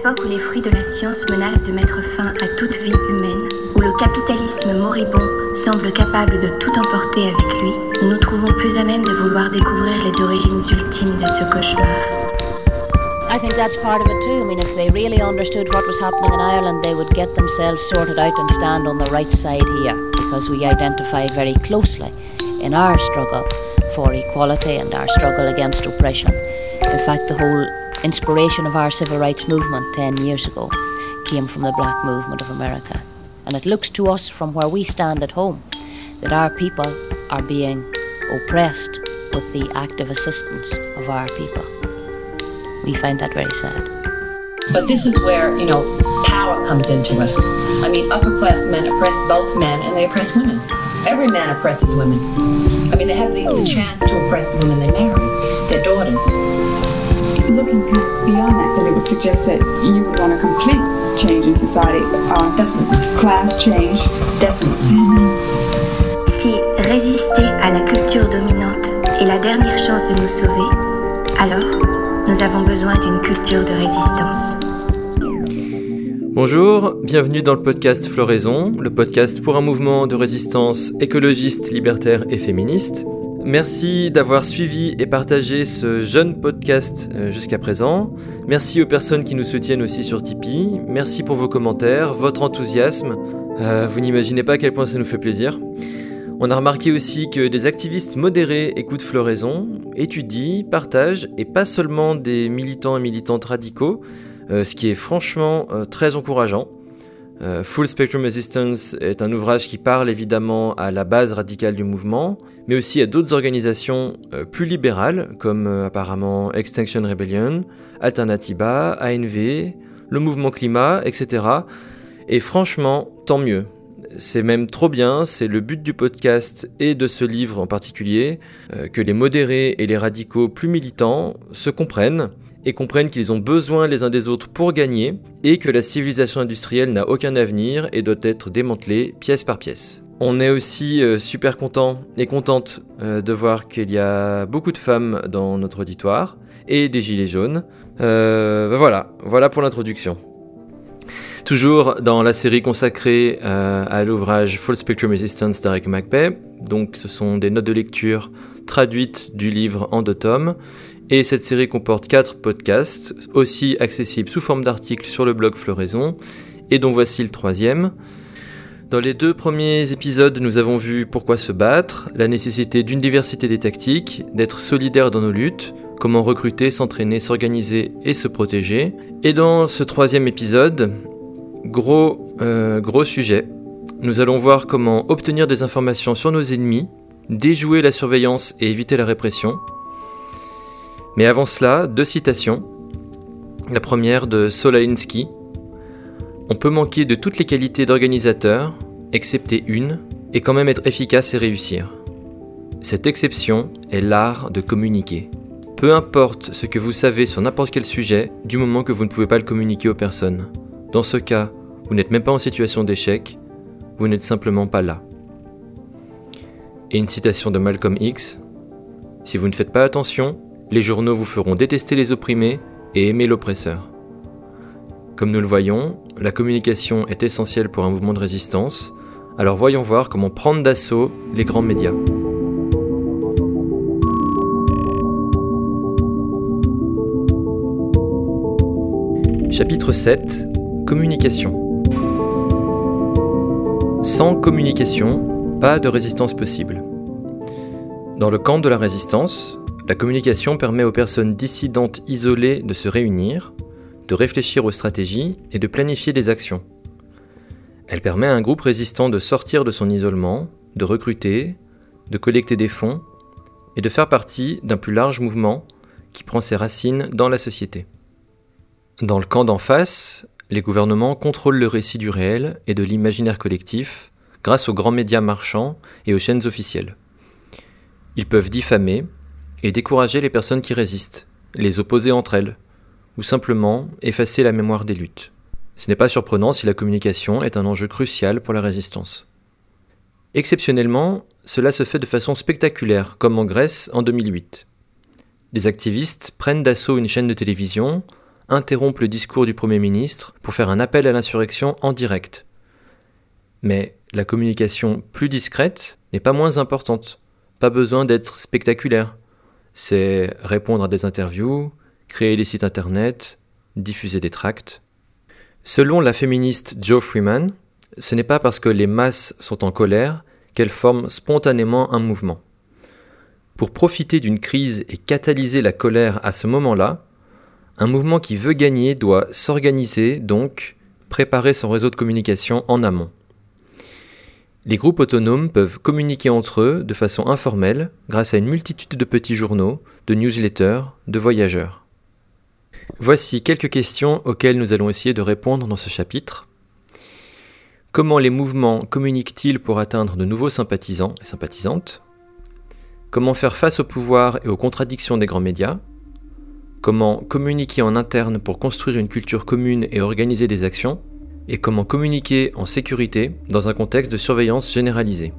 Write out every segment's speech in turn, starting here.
l'époque où les fruits de la science menacent de mettre fin à toute vie humaine, où le capitalisme moribond semble capable de tout emporter avec lui, nous nous trouvons plus à même de vouloir découvrir les origines ultimes de ce cauchemar. I think that's part of it too. I mean, if they really understood what was happening in Ireland, they would get themselves sorted out and stand on the right side here because we identify very closely in our struggle for equality and our struggle against oppression. In fact, the whole inspiration of our civil rights movement 10 years ago came from the black movement of America. And it looks to us from where we stand at home that our people are being oppressed with the active assistance of our people. We find that very sad. But this is where, you know, power comes into it. I mean, upper class men oppress both men and they oppress women. Every man oppresses women. I mean, they have the, the chance to oppress the women they marry, their daughters. Looking beyond that, then it would suggest that you want a complete change in society. Uh, Definitely. class change. Definitely. Si résister à la culture dominante est la dernière chance de nous sauver, alors nous avons besoin d'une culture de résistance. Bonjour, bienvenue dans le podcast Floraison, le podcast pour un mouvement de résistance écologiste, libertaire et féministe. Merci d'avoir suivi et partagé ce jeune podcast euh, jusqu'à présent. Merci aux personnes qui nous soutiennent aussi sur Tipeee. Merci pour vos commentaires, votre enthousiasme. Euh, vous n'imaginez pas à quel point ça nous fait plaisir. On a remarqué aussi que des activistes modérés écoutent Floraison, étudient, partagent, et pas seulement des militants et militantes radicaux, euh, ce qui est franchement très encourageant. Full Spectrum Resistance est un ouvrage qui parle évidemment à la base radicale du mouvement, mais aussi à d'autres organisations euh, plus libérales, comme euh, apparemment Extinction Rebellion, Alternativa, ANV, le mouvement climat, etc. Et franchement, tant mieux. C'est même trop bien, c'est le but du podcast et de ce livre en particulier, euh, que les modérés et les radicaux plus militants se comprennent et comprennent qu'ils ont besoin les uns des autres pour gagner et que la civilisation industrielle n'a aucun avenir et doit être démantelée pièce par pièce. On est aussi euh, super content et contente euh, de voir qu'il y a beaucoup de femmes dans notre auditoire et des gilets jaunes. Euh, ben voilà, voilà pour l'introduction. Toujours dans la série consacrée à l'ouvrage Full Spectrum Resistance d'Eric McBay. Donc, ce sont des notes de lecture traduites du livre en deux tomes. Et cette série comporte quatre podcasts, aussi accessibles sous forme d'articles sur le blog Floraison, et dont voici le troisième. Dans les deux premiers épisodes, nous avons vu pourquoi se battre, la nécessité d'une diversité des tactiques, d'être solidaire dans nos luttes, comment recruter, s'entraîner, s'organiser et se protéger. Et dans ce troisième épisode, gros, euh, gros sujet, nous allons voir comment obtenir des informations sur nos ennemis, déjouer la surveillance et éviter la répression. Mais avant cela, deux citations. La première de Solalinsky. On peut manquer de toutes les qualités d'organisateur, excepté une, et quand même être efficace et réussir. Cette exception est l'art de communiquer. Peu importe ce que vous savez sur n'importe quel sujet, du moment que vous ne pouvez pas le communiquer aux personnes. Dans ce cas, vous n'êtes même pas en situation d'échec, vous n'êtes simplement pas là. Et une citation de Malcolm X. Si vous ne faites pas attention, les journaux vous feront détester les opprimés et aimer l'oppresseur. Comme nous le voyons, la communication est essentielle pour un mouvement de résistance, alors voyons voir comment prendre d'assaut les grands médias. Chapitre 7 Communication Sans communication, pas de résistance possible. Dans le camp de la résistance, la communication permet aux personnes dissidentes isolées de se réunir, de réfléchir aux stratégies et de planifier des actions. Elle permet à un groupe résistant de sortir de son isolement, de recruter, de collecter des fonds et de faire partie d'un plus large mouvement qui prend ses racines dans la société. Dans le camp d'en face, les gouvernements contrôlent le récit du réel et de l'imaginaire collectif grâce aux grands médias marchands et aux chaînes officielles. Ils peuvent diffamer et décourager les personnes qui résistent, les opposer entre elles, ou simplement effacer la mémoire des luttes. Ce n'est pas surprenant si la communication est un enjeu crucial pour la résistance. Exceptionnellement, cela se fait de façon spectaculaire, comme en Grèce en 2008. Des activistes prennent d'assaut une chaîne de télévision, interrompre le discours du Premier ministre pour faire un appel à l'insurrection en direct. Mais la communication plus discrète n'est pas moins importante. Pas besoin d'être spectaculaire. C'est répondre à des interviews, créer des sites internet, diffuser des tracts. Selon la féministe Jo Freeman, ce n'est pas parce que les masses sont en colère qu'elles forment spontanément un mouvement. Pour profiter d'une crise et catalyser la colère à ce moment-là, un mouvement qui veut gagner doit s'organiser, donc préparer son réseau de communication en amont. Les groupes autonomes peuvent communiquer entre eux de façon informelle grâce à une multitude de petits journaux, de newsletters, de voyageurs. Voici quelques questions auxquelles nous allons essayer de répondre dans ce chapitre. Comment les mouvements communiquent-ils pour atteindre de nouveaux sympathisants et sympathisantes? Comment faire face au pouvoir et aux contradictions des grands médias? Comment communiquer en interne pour construire une culture commune et organiser des actions? Et comment communiquer en sécurité dans un contexte de surveillance généralisée?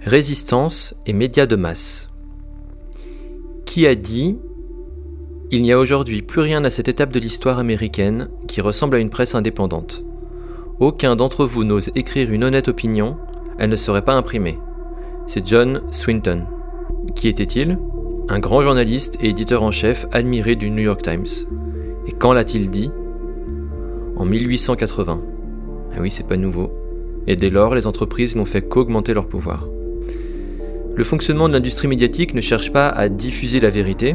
Résistance et médias de masse. Qui a dit Il n'y a aujourd'hui plus rien à cette étape de l'histoire américaine qui ressemble à une presse indépendante. Aucun d'entre vous n'ose écrire une honnête opinion, elle ne serait pas imprimée. C'est John Swinton. Qui était-il? Un grand journaliste et éditeur en chef admiré du New York Times. Et quand l'a-t-il dit? En 1880. Ah oui, c'est pas nouveau. Et dès lors, les entreprises n'ont fait qu'augmenter leur pouvoir. Le fonctionnement de l'industrie médiatique ne cherche pas à diffuser la vérité,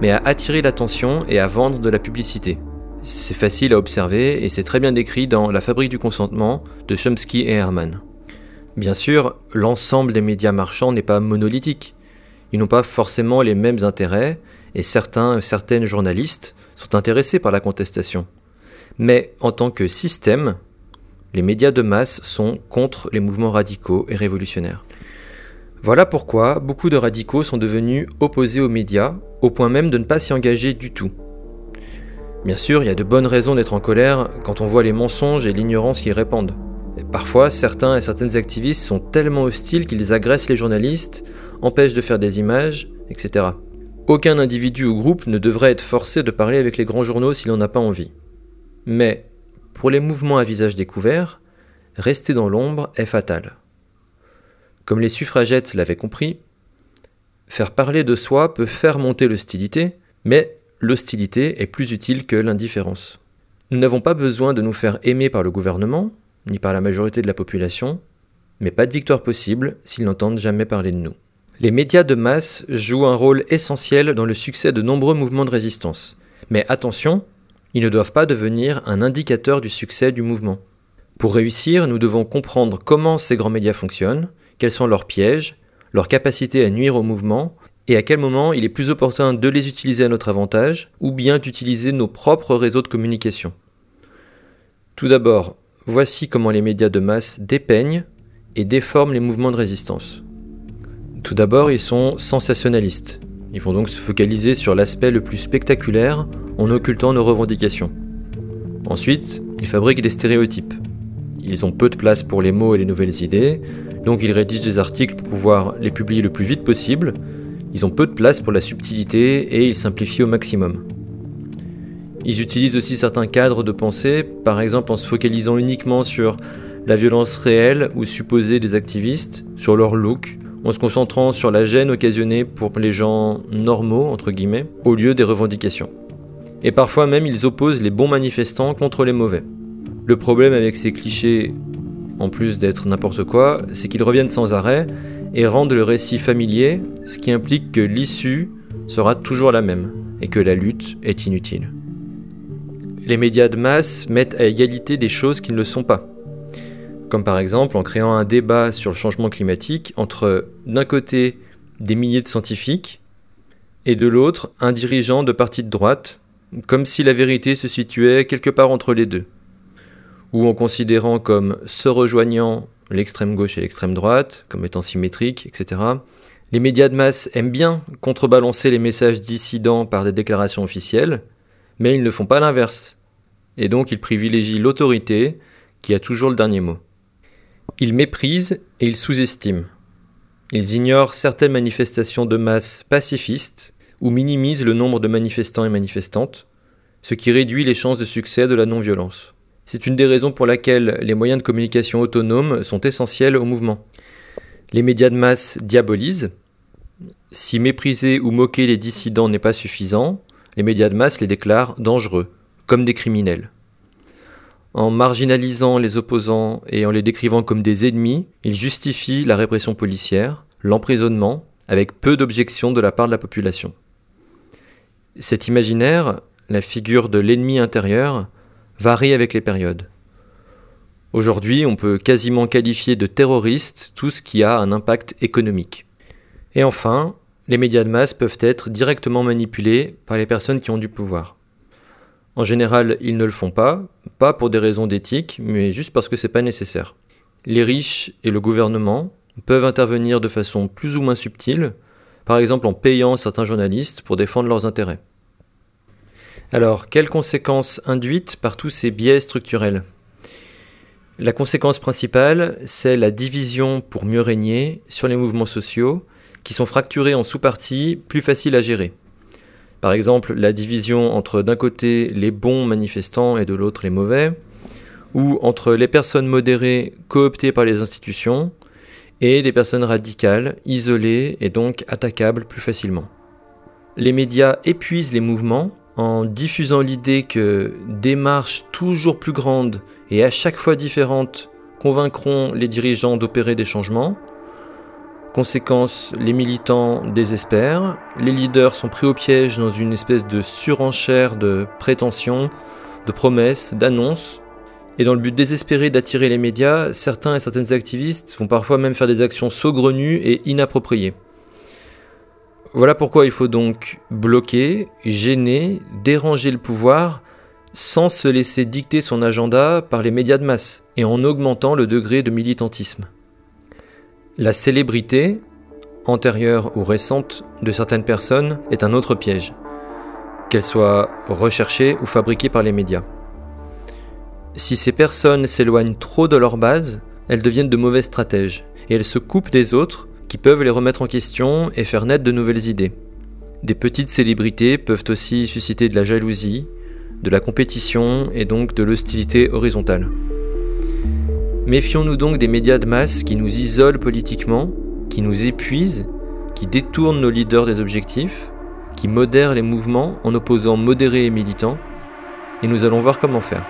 mais à attirer l'attention et à vendre de la publicité. C'est facile à observer et c'est très bien décrit dans La fabrique du consentement de Chomsky et Herman. Bien sûr, l'ensemble des médias marchands n'est pas monolithique. Ils n'ont pas forcément les mêmes intérêts et certains, certaines journalistes sont intéressés par la contestation. Mais en tant que système, les médias de masse sont contre les mouvements radicaux et révolutionnaires. Voilà pourquoi beaucoup de radicaux sont devenus opposés aux médias, au point même de ne pas s'y engager du tout. Bien sûr, il y a de bonnes raisons d'être en colère quand on voit les mensonges et l'ignorance qu'ils répandent. parfois, certains et certaines activistes sont tellement hostiles qu'ils agressent les journalistes, empêchent de faire des images, etc. Aucun individu ou groupe ne devrait être forcé de parler avec les grands journaux s'il n'en a pas envie. Mais pour les mouvements à visage découvert, rester dans l'ombre est fatal. Comme les suffragettes l'avaient compris, faire parler de soi peut faire monter l'hostilité, mais l'hostilité est plus utile que l'indifférence. Nous n'avons pas besoin de nous faire aimer par le gouvernement, ni par la majorité de la population, mais pas de victoire possible s'ils n'entendent jamais parler de nous. Les médias de masse jouent un rôle essentiel dans le succès de nombreux mouvements de résistance. Mais attention, ils ne doivent pas devenir un indicateur du succès du mouvement. Pour réussir, nous devons comprendre comment ces grands médias fonctionnent, quels sont leurs pièges, leur capacité à nuire au mouvement, et à quel moment il est plus opportun de les utiliser à notre avantage, ou bien d'utiliser nos propres réseaux de communication. Tout d'abord, voici comment les médias de masse dépeignent et déforment les mouvements de résistance. Tout d'abord, ils sont sensationnalistes. Ils vont donc se focaliser sur l'aspect le plus spectaculaire en occultant nos revendications. Ensuite, ils fabriquent des stéréotypes. Ils ont peu de place pour les mots et les nouvelles idées, donc ils rédigent des articles pour pouvoir les publier le plus vite possible. Ils ont peu de place pour la subtilité et ils simplifient au maximum. Ils utilisent aussi certains cadres de pensée, par exemple en se focalisant uniquement sur la violence réelle ou supposée des activistes, sur leur look, en se concentrant sur la gêne occasionnée pour les gens normaux, entre guillemets, au lieu des revendications. Et parfois même ils opposent les bons manifestants contre les mauvais. Le problème avec ces clichés, en plus d'être n'importe quoi, c'est qu'ils reviennent sans arrêt et rendent le récit familier, ce qui implique que l'issue sera toujours la même et que la lutte est inutile. Les médias de masse mettent à égalité des choses qui ne le sont pas comme par exemple en créant un débat sur le changement climatique entre d'un côté des milliers de scientifiques et de l'autre un dirigeant de parti de droite, comme si la vérité se situait quelque part entre les deux, ou en considérant comme se rejoignant l'extrême gauche et l'extrême droite, comme étant symétriques, etc. Les médias de masse aiment bien contrebalancer les messages dissidents par des déclarations officielles, mais ils ne font pas l'inverse. Et donc ils privilégient l'autorité qui a toujours le dernier mot. Ils méprisent et ils sous-estiment. Ils ignorent certaines manifestations de masse pacifistes ou minimise le nombre de manifestants et manifestantes, ce qui réduit les chances de succès de la non-violence. C'est une des raisons pour laquelle les moyens de communication autonomes sont essentiels au mouvement. Les médias de masse diabolisent. Si mépriser ou moquer les dissidents n'est pas suffisant, les médias de masse les déclarent dangereux, comme des criminels. En marginalisant les opposants et en les décrivant comme des ennemis, ils justifient la répression policière, l'emprisonnement, avec peu d'objections de la part de la population. Cet imaginaire, la figure de l'ennemi intérieur, varie avec les périodes. Aujourd'hui, on peut quasiment qualifier de terroriste tout ce qui a un impact économique. Et enfin, les médias de masse peuvent être directement manipulés par les personnes qui ont du pouvoir. En général, ils ne le font pas, pas pour des raisons d'éthique, mais juste parce que c'est pas nécessaire. Les riches et le gouvernement peuvent intervenir de façon plus ou moins subtile, par exemple en payant certains journalistes pour défendre leurs intérêts. Alors, quelles conséquences induites par tous ces biais structurels? La conséquence principale, c'est la division pour mieux régner sur les mouvements sociaux, qui sont fracturés en sous-parties plus faciles à gérer. Par exemple, la division entre d'un côté les bons manifestants et de l'autre les mauvais, ou entre les personnes modérées cooptées par les institutions et des personnes radicales, isolées et donc attaquables plus facilement. Les médias épuisent les mouvements en diffusant l'idée que des marches toujours plus grandes et à chaque fois différentes convaincront les dirigeants d'opérer des changements. Conséquence, les militants désespèrent, les leaders sont pris au piège dans une espèce de surenchère de prétentions, de promesses, d'annonces. Et dans le but désespéré d'attirer les médias, certains et certaines activistes vont parfois même faire des actions saugrenues et inappropriées. Voilà pourquoi il faut donc bloquer, gêner, déranger le pouvoir sans se laisser dicter son agenda par les médias de masse et en augmentant le degré de militantisme. La célébrité, antérieure ou récente, de certaines personnes est un autre piège, qu'elle soit recherchée ou fabriquée par les médias. Si ces personnes s'éloignent trop de leur base, elles deviennent de mauvais stratèges et elles se coupent des autres qui peuvent les remettre en question et faire naître de nouvelles idées. Des petites célébrités peuvent aussi susciter de la jalousie, de la compétition et donc de l'hostilité horizontale. Méfions-nous donc des médias de masse qui nous isolent politiquement, qui nous épuisent, qui détournent nos leaders des objectifs, qui modèrent les mouvements en opposant modérés et militants, et nous allons voir comment faire.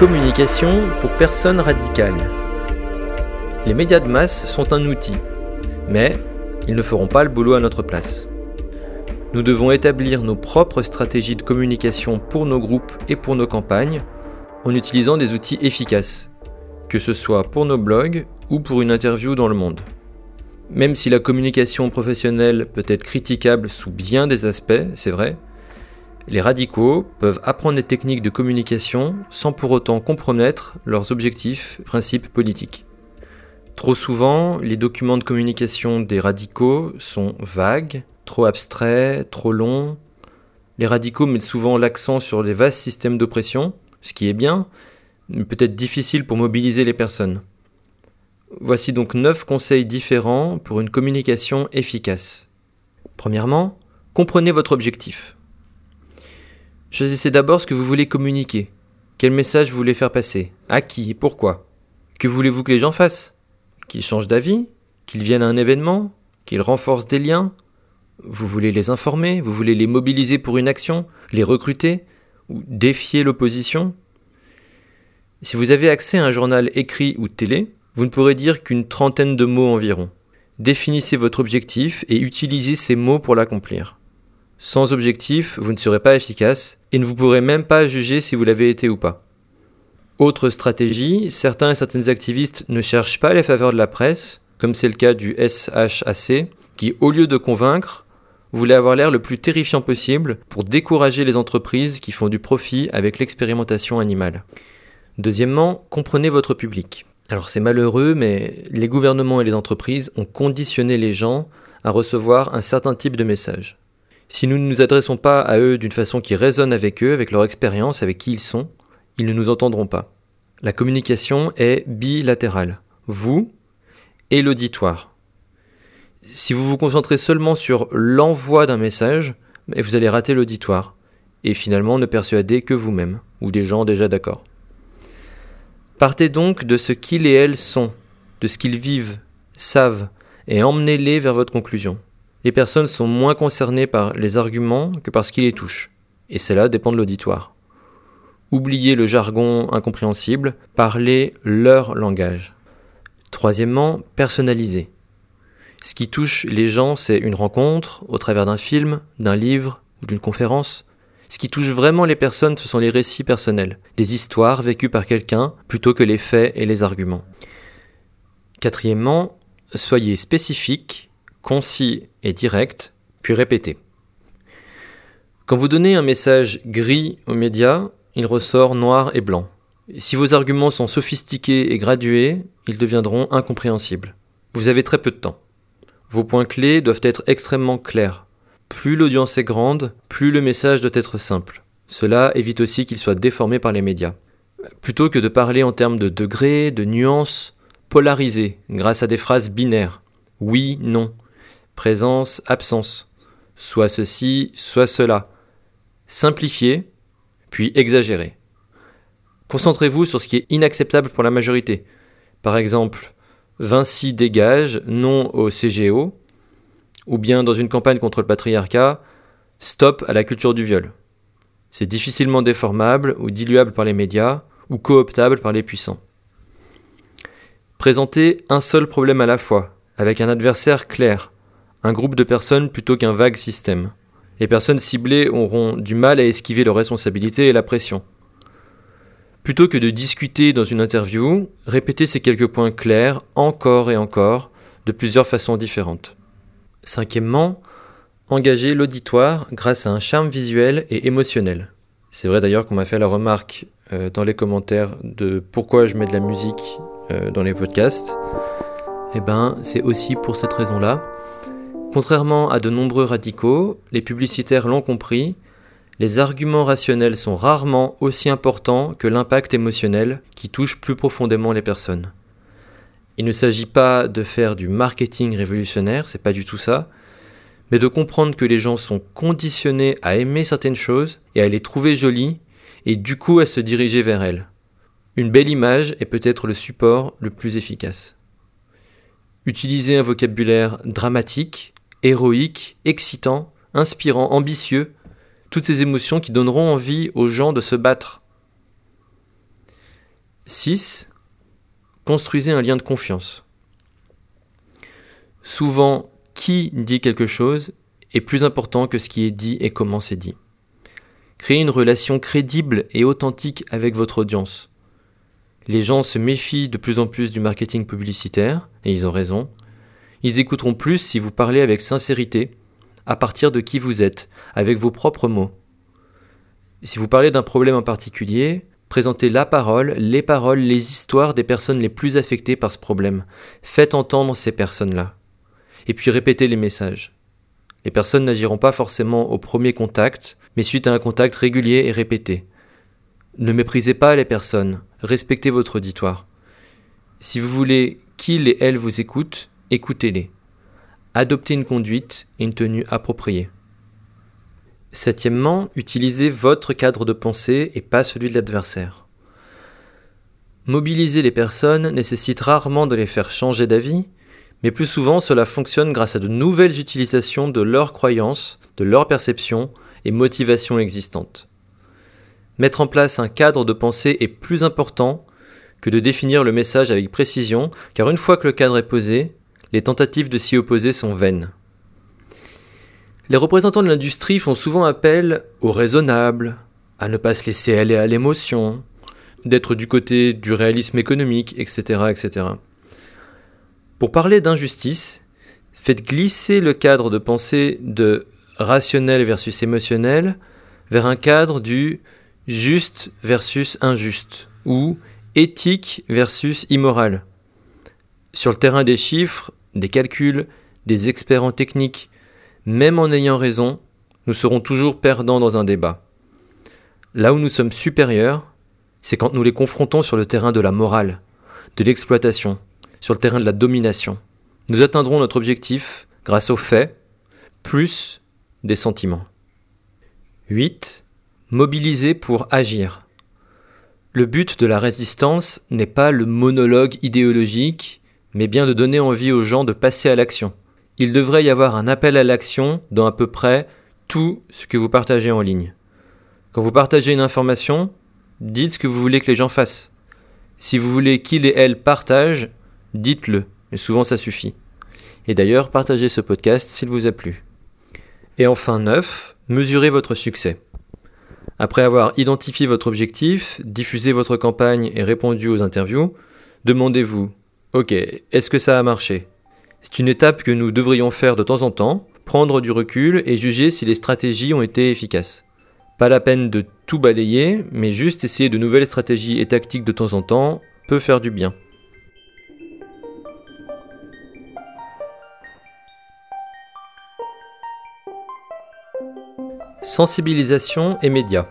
Communication pour personnes radicales. Les médias de masse sont un outil, mais ils ne feront pas le boulot à notre place. Nous devons établir nos propres stratégies de communication pour nos groupes et pour nos campagnes en utilisant des outils efficaces, que ce soit pour nos blogs ou pour une interview dans le monde. Même si la communication professionnelle peut être critiquable sous bien des aspects, c'est vrai, les radicaux peuvent apprendre des techniques de communication sans pour autant compromettre leurs objectifs, principes politiques. Trop souvent, les documents de communication des radicaux sont vagues, trop abstraits, trop longs. Les radicaux mettent souvent l'accent sur les vastes systèmes d'oppression, ce qui est bien, mais peut-être difficile pour mobiliser les personnes. Voici donc 9 conseils différents pour une communication efficace. Premièrement, comprenez votre objectif. Choisissez d'abord ce que vous voulez communiquer. Quel message vous voulez faire passer? À qui? Et pourquoi? Que voulez-vous que les gens fassent? Qu'ils changent d'avis? Qu'ils viennent à un événement? Qu'ils renforcent des liens? Vous voulez les informer? Vous voulez les mobiliser pour une action? Les recruter? Ou défier l'opposition? Si vous avez accès à un journal écrit ou télé, vous ne pourrez dire qu'une trentaine de mots environ. Définissez votre objectif et utilisez ces mots pour l'accomplir. Sans objectif, vous ne serez pas efficace et ne vous pourrez même pas juger si vous l'avez été ou pas. Autre stratégie, certains et certaines activistes ne cherchent pas les faveurs de la presse, comme c'est le cas du SHAC, qui, au lieu de convaincre, voulait avoir l'air le plus terrifiant possible pour décourager les entreprises qui font du profit avec l'expérimentation animale. Deuxièmement, comprenez votre public. Alors c'est malheureux, mais les gouvernements et les entreprises ont conditionné les gens à recevoir un certain type de message. Si nous ne nous adressons pas à eux d'une façon qui résonne avec eux, avec leur expérience, avec qui ils sont, ils ne nous entendront pas. La communication est bilatérale. Vous et l'auditoire. Si vous vous concentrez seulement sur l'envoi d'un message, vous allez rater l'auditoire et finalement ne persuader que vous-même ou des gens déjà d'accord. Partez donc de ce qu'ils et elles sont, de ce qu'ils vivent, savent, et emmenez-les vers votre conclusion. Les personnes sont moins concernées par les arguments que par ce qui les touche, et cela dépend de l'auditoire. Oubliez le jargon incompréhensible, parlez leur langage. Troisièmement, personnalisez. Ce qui touche les gens, c'est une rencontre, au travers d'un film, d'un livre ou d'une conférence. Ce qui touche vraiment les personnes, ce sont les récits personnels, des histoires vécues par quelqu'un, plutôt que les faits et les arguments. Quatrièmement, soyez spécifique, concis et direct, puis répétez. Quand vous donnez un message gris aux médias, il ressort noir et blanc. si vos arguments sont sophistiqués et gradués, ils deviendront incompréhensibles. Vous avez très peu de temps. Vos points clés doivent être extrêmement clairs. Plus l'audience est grande, plus le message doit être simple. Cela évite aussi qu'il soit déformé par les médias. Plutôt que de parler en termes de degrés, de nuances, polarisez grâce à des phrases binaires. Oui, non. Présence, absence. Soit ceci, soit cela. Simplifiez, puis exagérez. Concentrez-vous sur ce qui est inacceptable pour la majorité. Par exemple, Vinci dégage, non au CGO, ou bien dans une campagne contre le patriarcat, stop à la culture du viol. C'est difficilement déformable ou diluable par les médias, ou cooptable par les puissants. Présentez un seul problème à la fois, avec un adversaire clair, un groupe de personnes plutôt qu'un vague système. Les personnes ciblées auront du mal à esquiver leurs responsabilités et la pression. Plutôt que de discuter dans une interview, répétez ces quelques points clairs encore et encore, de plusieurs façons différentes. Cinquièmement, engagez l'auditoire grâce à un charme visuel et émotionnel. C'est vrai d'ailleurs qu'on m'a fait la remarque euh, dans les commentaires de pourquoi je mets de la musique euh, dans les podcasts. Eh ben, c'est aussi pour cette raison-là. Contrairement à de nombreux radicaux, les publicitaires l'ont compris, les arguments rationnels sont rarement aussi importants que l'impact émotionnel qui touche plus profondément les personnes. Il ne s'agit pas de faire du marketing révolutionnaire, c'est pas du tout ça, mais de comprendre que les gens sont conditionnés à aimer certaines choses et à les trouver jolies et du coup à se diriger vers elles. Une belle image est peut-être le support le plus efficace. Utilisez un vocabulaire dramatique, héroïque, excitant, inspirant, ambitieux, toutes ces émotions qui donneront envie aux gens de se battre. 6. Construisez un lien de confiance. Souvent, qui dit quelque chose est plus important que ce qui est dit et comment c'est dit. Créez une relation crédible et authentique avec votre audience. Les gens se méfient de plus en plus du marketing publicitaire, et ils ont raison. Ils écouteront plus si vous parlez avec sincérité, à partir de qui vous êtes, avec vos propres mots. Si vous parlez d'un problème en particulier, présentez la parole, les paroles, les histoires des personnes les plus affectées par ce problème. Faites entendre ces personnes-là. Et puis répétez les messages. Les personnes n'agiront pas forcément au premier contact, mais suite à un contact régulier et répété. Ne méprisez pas les personnes, respectez votre auditoire. Si vous voulez qu'ils et elles vous écoutent, écoutez-les. Adoptez une conduite et une tenue appropriée. Septièmement, utilisez votre cadre de pensée et pas celui de l'adversaire. Mobiliser les personnes nécessite rarement de les faire changer d'avis, mais plus souvent cela fonctionne grâce à de nouvelles utilisations de leurs croyances, de leurs perceptions et motivations existantes. Mettre en place un cadre de pensée est plus important que de définir le message avec précision, car une fois que le cadre est posé, les tentatives de s'y opposer sont vaines. Les représentants de l'industrie font souvent appel au raisonnable, à ne pas se laisser aller à l'émotion, d'être du côté du réalisme économique, etc., etc. Pour parler d'injustice, faites glisser le cadre de pensée de rationnel versus émotionnel vers un cadre du juste versus injuste ou éthique versus immoral. Sur le terrain des chiffres, des calculs, des experts en technique, même en ayant raison, nous serons toujours perdants dans un débat. Là où nous sommes supérieurs, c'est quand nous les confrontons sur le terrain de la morale, de l'exploitation, sur le terrain de la domination. Nous atteindrons notre objectif grâce aux faits, plus des sentiments. 8. Mobiliser pour agir. Le but de la résistance n'est pas le monologue idéologique, mais bien de donner envie aux gens de passer à l'action. Il devrait y avoir un appel à l'action dans à peu près tout ce que vous partagez en ligne. Quand vous partagez une information, dites ce que vous voulez que les gens fassent. Si vous voulez qu'il et elle partagent, dites-le, mais souvent ça suffit. Et d'ailleurs, partagez ce podcast s'il vous a plu. Et enfin 9, mesurez votre succès. Après avoir identifié votre objectif, diffusé votre campagne et répondu aux interviews, demandez-vous Ok, est-ce que ça a marché? C'est une étape que nous devrions faire de temps en temps, prendre du recul et juger si les stratégies ont été efficaces. Pas la peine de tout balayer, mais juste essayer de nouvelles stratégies et tactiques de temps en temps peut faire du bien. Sensibilisation et médias.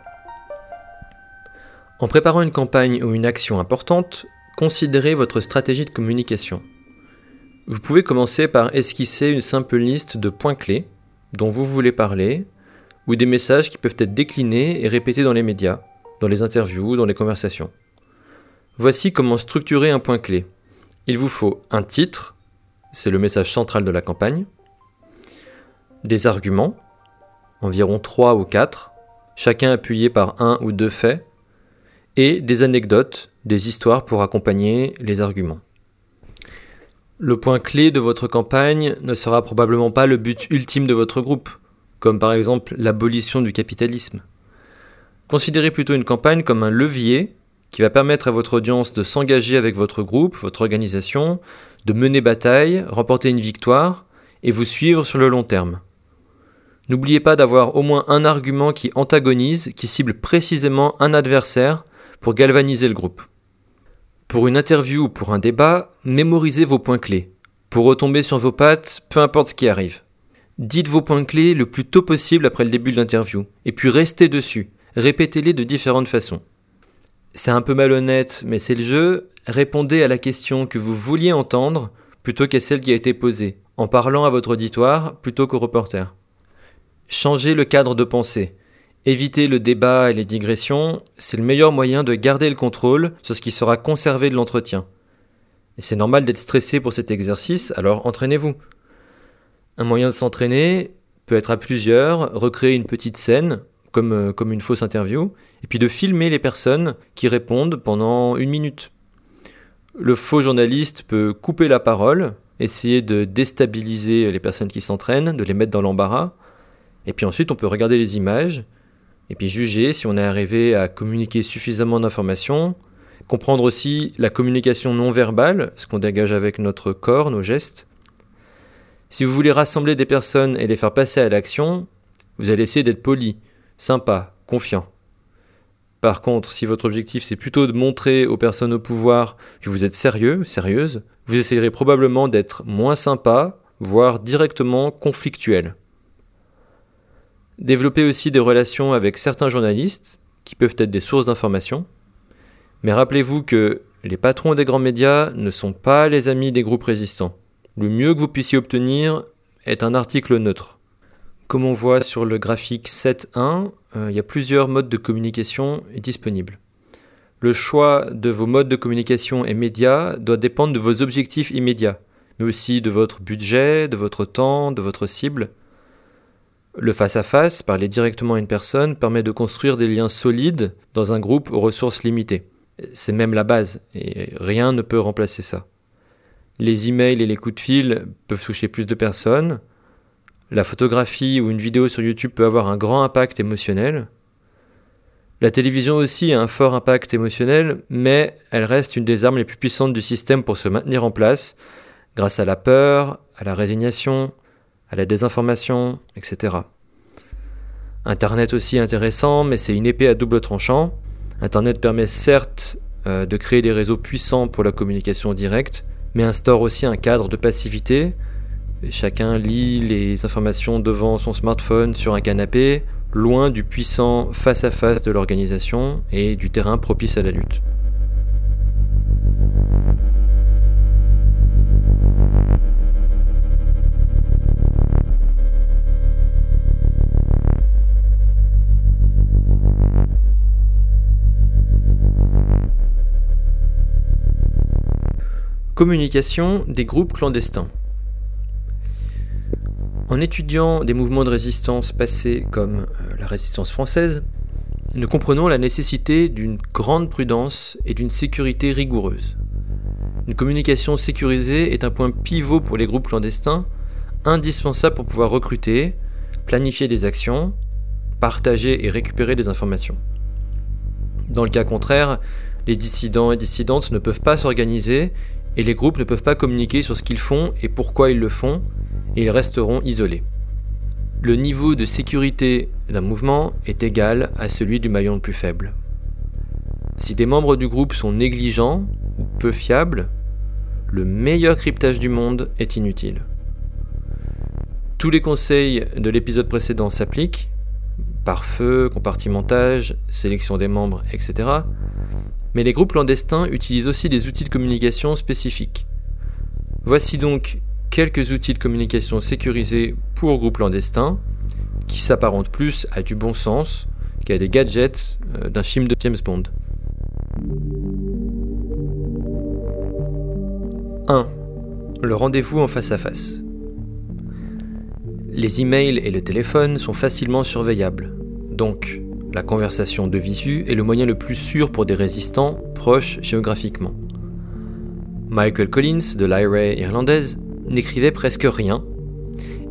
En préparant une campagne ou une action importante, considérez votre stratégie de communication. Vous pouvez commencer par esquisser une simple liste de points clés dont vous voulez parler, ou des messages qui peuvent être déclinés et répétés dans les médias, dans les interviews, dans les conversations. Voici comment structurer un point clé. Il vous faut un titre, c'est le message central de la campagne, des arguments, environ 3 ou 4, chacun appuyé par un ou deux faits, et des anecdotes, des histoires pour accompagner les arguments. Le point clé de votre campagne ne sera probablement pas le but ultime de votre groupe comme par exemple l'abolition du capitalisme. Considérez plutôt une campagne comme un levier qui va permettre à votre audience de s'engager avec votre groupe, votre organisation, de mener bataille, remporter une victoire et vous suivre sur le long terme. N'oubliez pas d'avoir au moins un argument qui antagonise, qui cible précisément un adversaire pour galvaniser le groupe. Pour une interview ou pour un débat, mémorisez vos points clés. Pour retomber sur vos pattes, peu importe ce qui arrive. Dites vos points clés le plus tôt possible après le début de l'interview, et puis restez dessus. Répétez-les de différentes façons. C'est un peu malhonnête, mais c'est le jeu. Répondez à la question que vous vouliez entendre plutôt qu'à celle qui a été posée, en parlant à votre auditoire plutôt qu'au reporter. Changez le cadre de pensée. Évitez le débat et les digressions, c'est le meilleur moyen de garder le contrôle sur ce qui sera conservé de l'entretien. Et c'est normal d'être stressé pour cet exercice, alors entraînez-vous. Un moyen de s'entraîner peut être à plusieurs, recréer une petite scène, comme, euh, comme une fausse interview, et puis de filmer les personnes qui répondent pendant une minute. Le faux journaliste peut couper la parole, essayer de déstabiliser les personnes qui s'entraînent, de les mettre dans l'embarras, et puis ensuite on peut regarder les images, et puis juger si on est arrivé à communiquer suffisamment d'informations, comprendre aussi la communication non verbale, ce qu'on dégage avec notre corps, nos gestes, si vous voulez rassembler des personnes et les faire passer à l'action, vous allez essayer d'être poli, sympa, confiant. Par contre, si votre objectif c'est plutôt de montrer aux personnes au pouvoir que vous êtes sérieux, sérieuse, vous essayerez probablement d'être moins sympa, voire directement conflictuel. Développez aussi des relations avec certains journalistes, qui peuvent être des sources d'information, mais rappelez-vous que les patrons des grands médias ne sont pas les amis des groupes résistants. Le mieux que vous puissiez obtenir est un article neutre. Comme on voit sur le graphique 7.1, euh, il y a plusieurs modes de communication disponibles. Le choix de vos modes de communication et médias doit dépendre de vos objectifs immédiats, mais aussi de votre budget, de votre temps, de votre cible. Le face-à-face, parler directement à une personne, permet de construire des liens solides dans un groupe aux ressources limitées. C'est même la base, et rien ne peut remplacer ça. Les emails et les coups de fil peuvent toucher plus de personnes. La photographie ou une vidéo sur YouTube peut avoir un grand impact émotionnel. La télévision aussi a un fort impact émotionnel, mais elle reste une des armes les plus puissantes du système pour se maintenir en place, grâce à la peur, à la résignation, à la désinformation, etc. Internet aussi intéressant, mais c'est une épée à double tranchant. Internet permet certes euh, de créer des réseaux puissants pour la communication directe, mais instaure aussi un cadre de passivité. Chacun lit les informations devant son smartphone sur un canapé, loin du puissant face-à-face de l'organisation et du terrain propice à la lutte. Communication des groupes clandestins. En étudiant des mouvements de résistance passés comme euh, la résistance française, nous comprenons la nécessité d'une grande prudence et d'une sécurité rigoureuse. Une communication sécurisée est un point pivot pour les groupes clandestins, indispensable pour pouvoir recruter, planifier des actions, partager et récupérer des informations. Dans le cas contraire, les dissidents et dissidentes ne peuvent pas s'organiser et les groupes ne peuvent pas communiquer sur ce qu'ils font et pourquoi ils le font, et ils resteront isolés. Le niveau de sécurité d'un mouvement est égal à celui du maillon le plus faible. Si des membres du groupe sont négligents ou peu fiables, le meilleur cryptage du monde est inutile. Tous les conseils de l'épisode précédent s'appliquent, pare-feu, compartimentage, sélection des membres, etc. Mais les groupes clandestins utilisent aussi des outils de communication spécifiques. Voici donc quelques outils de communication sécurisés pour groupes clandestins, qui s'apparentent plus à du bon sens qu'à des gadgets euh, d'un film de James Bond. 1. Le rendez-vous en face à face. Les emails et le téléphone sont facilement surveillables, donc la conversation de visu est le moyen le plus sûr pour des résistants proches géographiquement. Michael Collins de l'IRA irlandaise n'écrivait presque rien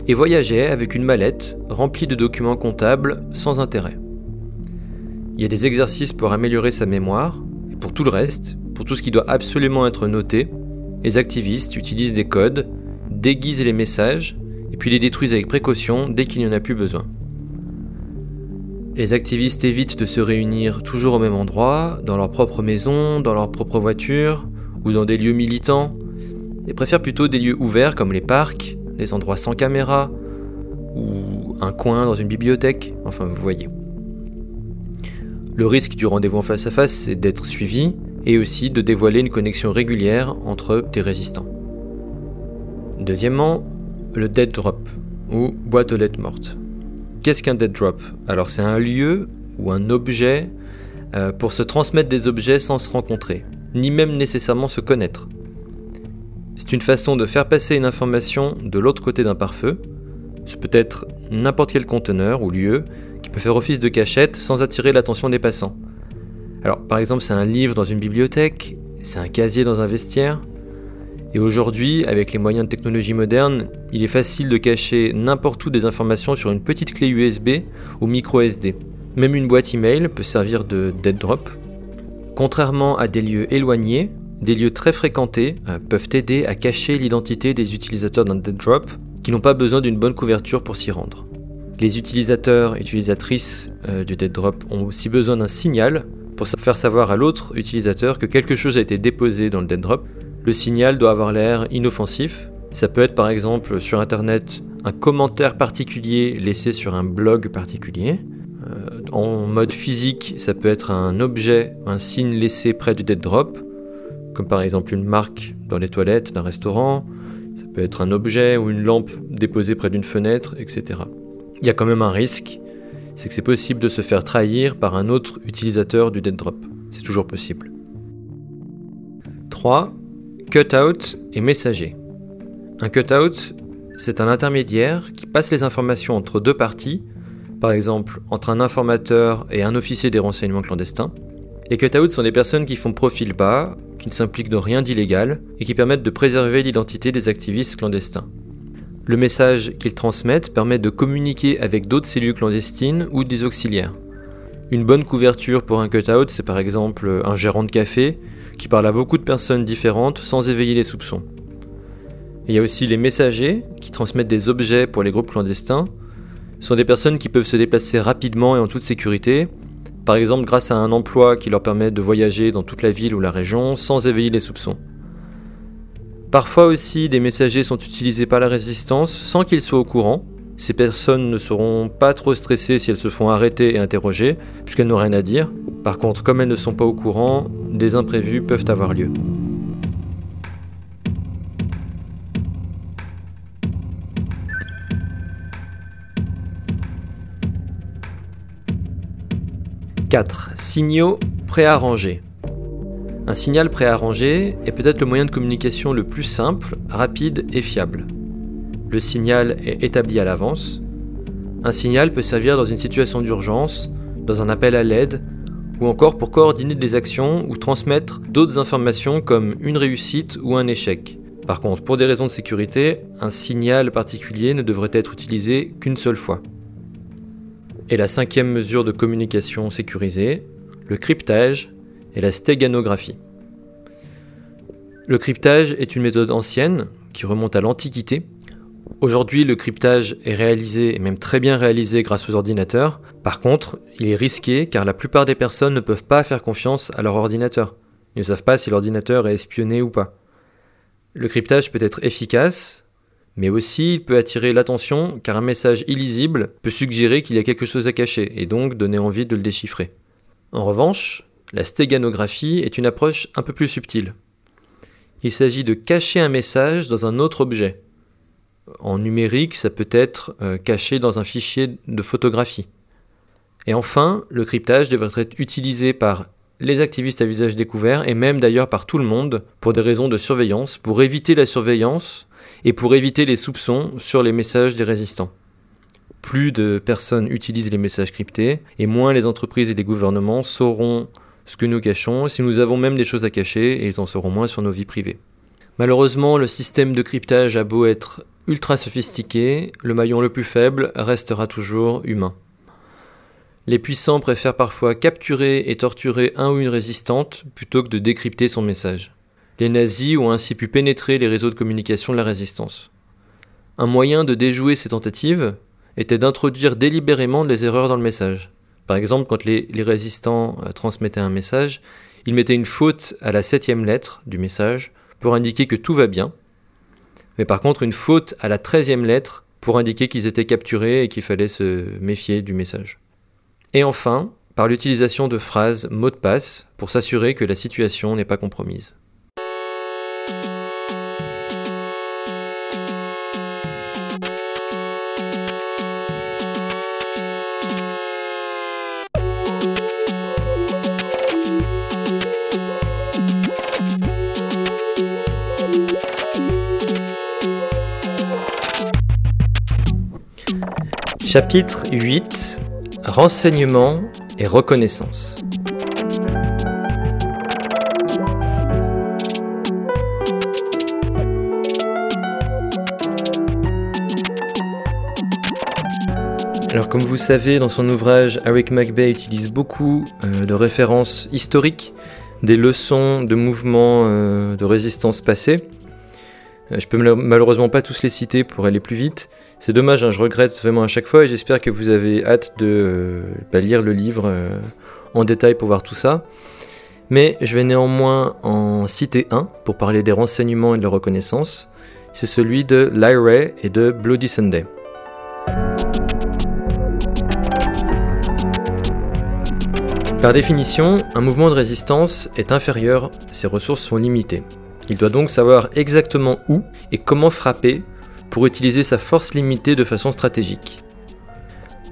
et voyageait avec une mallette remplie de documents comptables sans intérêt. Il y a des exercices pour améliorer sa mémoire, et pour tout le reste, pour tout ce qui doit absolument être noté, les activistes utilisent des codes, déguisent les messages, et puis les détruisent avec précaution dès qu'il n'y en a plus besoin. Les activistes évitent de se réunir toujours au même endroit, dans leur propre maison, dans leur propre voiture, ou dans des lieux militants, et préfèrent plutôt des lieux ouverts comme les parcs, des endroits sans caméra, ou un coin dans une bibliothèque, enfin vous voyez. Le risque du rendez-vous en face à face, c'est d'être suivi et aussi de dévoiler une connexion régulière entre des résistants. Deuxièmement, le dead drop, ou boîte aux lettres mortes. Qu'est-ce qu'un dead drop? Alors c'est un lieu ou un objet euh, pour se transmettre des objets sans se rencontrer, ni même nécessairement se connaître. C'est une façon de faire passer une information de l'autre côté d'un pare-feu. Ce peut être n'importe quel conteneur ou lieu qui peut faire office de cachette sans attirer l'attention des passants. Alors, par exemple, c'est un livre dans une bibliothèque, c'est un casier dans un vestiaire. Et aujourd'hui, avec les moyens de technologie moderne, il est facile de cacher n'importe où des informations sur une petite clé USB ou micro SD. Même une boîte email peut servir de dead drop. Contrairement à des lieux éloignés, des lieux très fréquentés euh, peuvent aider à cacher l'identité des utilisateurs d'un dead drop qui n'ont pas besoin d'une bonne couverture pour s'y rendre. Les utilisateurs et utilisatrices euh, du dead drop ont aussi besoin d'un signal pour faire savoir à l'autre utilisateur que quelque chose a été déposé dans le dead drop. Le signal doit avoir l'air inoffensif. Ça peut être par exemple sur internet un commentaire particulier laissé sur un blog particulier. Euh, en mode physique, ça peut être un objet, un signe laissé près du dead drop comme par exemple une marque dans les toilettes d'un restaurant, ça peut être un objet ou une lampe déposée près d'une fenêtre, etc. Il y a quand même un risque, c'est que c'est possible de se faire trahir par un autre utilisateur du dead drop. C'est toujours possible. 3. Cutout et messager. Un cutout, c'est un intermédiaire qui passe les informations entre deux parties, par exemple entre un informateur et un officier des renseignements clandestins. Les cutouts sont des personnes qui font profil bas qui ne s'impliquent dans rien d'illégal et qui permettent de préserver l'identité des activistes clandestins. Le message qu'ils transmettent permet de communiquer avec d'autres cellules clandestines ou des auxiliaires. Une bonne couverture pour un cutout, c'est par exemple un gérant de café qui parle à beaucoup de personnes différentes sans éveiller les soupçons. Il y a aussi les messagers qui transmettent des objets pour les groupes clandestins. Ce sont des personnes qui peuvent se déplacer rapidement et en toute sécurité par exemple grâce à un emploi qui leur permet de voyager dans toute la ville ou la région sans éveiller les soupçons. Parfois aussi, des messagers sont utilisés par la résistance sans qu'ils soient au courant. Ces personnes ne seront pas trop stressées si elles se font arrêter et interroger, puisqu'elles n'ont rien à dire. Par contre, comme elles ne sont pas au courant, des imprévus peuvent avoir lieu. 4. Signaux préarrangés. Un signal préarrangé est peut-être le moyen de communication le plus simple, rapide et fiable. Le signal est établi à l'avance. Un signal peut servir dans une situation d'urgence, dans un appel à l'aide, ou encore pour coordonner des actions ou transmettre d'autres informations comme une réussite ou un échec. Par contre, pour des raisons de sécurité, un signal particulier ne devrait être utilisé qu'une seule fois. Et la cinquième mesure de communication sécurisée, le cryptage et la stéganographie. Le cryptage est une méthode ancienne qui remonte à l'Antiquité. Aujourd'hui, le cryptage est réalisé, et même très bien réalisé grâce aux ordinateurs. Par contre, il est risqué car la plupart des personnes ne peuvent pas faire confiance à leur ordinateur. Ils ne savent pas si l'ordinateur est espionné ou pas. Le cryptage peut être efficace, mais aussi il peut attirer l'attention car un message illisible peut suggérer qu'il y a quelque chose à cacher et donc donner envie de le déchiffrer. En revanche, la stéganographie est une approche un peu plus subtile. Il s'agit de cacher un message dans un autre objet. En numérique, ça peut être euh, caché dans un fichier de photographie. Et enfin, le cryptage devrait être utilisé par les activistes à visage découvert et même d'ailleurs par tout le monde pour des raisons de surveillance, pour éviter la surveillance et pour éviter les soupçons sur les messages des résistants plus de personnes utilisent les messages cryptés, et moins les entreprises et les gouvernements sauront ce que nous cachons, si nous avons même des choses à cacher, et ils en sauront moins sur nos vies privées. Malheureusement, le système de cryptage a beau être ultra sophistiqué, le maillon le plus faible restera toujours humain. Les puissants préfèrent parfois capturer et torturer un ou une résistante plutôt que de décrypter son message. Les nazis ont ainsi pu pénétrer les réseaux de communication de la résistance. Un moyen de déjouer ces tentatives, était d'introduire délibérément des erreurs dans le message. Par exemple, quand les, résistants euh, transmettaient un message, ils mettaient une faute à la septième lettre du message pour indiquer que tout va bien, mais par contre une faute à la treizième lettre pour indiquer qu'ils étaient capturés et qu'il fallait se méfier du message. Et enfin, par l'utilisation de phrases mot de passe pour s'assurer que la situation n'est pas compromise. Chapitre 8 Renseignement et reconnaissance. Alors comme vous savez, dans son ouvrage, Eric McBay utilise beaucoup euh, de références historiques, des leçons de mouvements euh, de résistance passés. Euh, je peux malheureusement pas tous les citer pour aller plus vite, c'est dommage, hein, je regrette vraiment à chaque fois et j'espère que vous avez hâte de euh, bah, lire le livre euh, en détail pour voir tout ça. Mais je vais néanmoins en citer un pour parler des renseignements et de la reconnaissance. C'est celui de Lyra et de Bloody Sunday. Par définition, un mouvement de résistance est inférieur, ses ressources sont limitées. Il doit donc savoir exactement où et comment frapper pour utiliser sa force limitée de façon stratégique.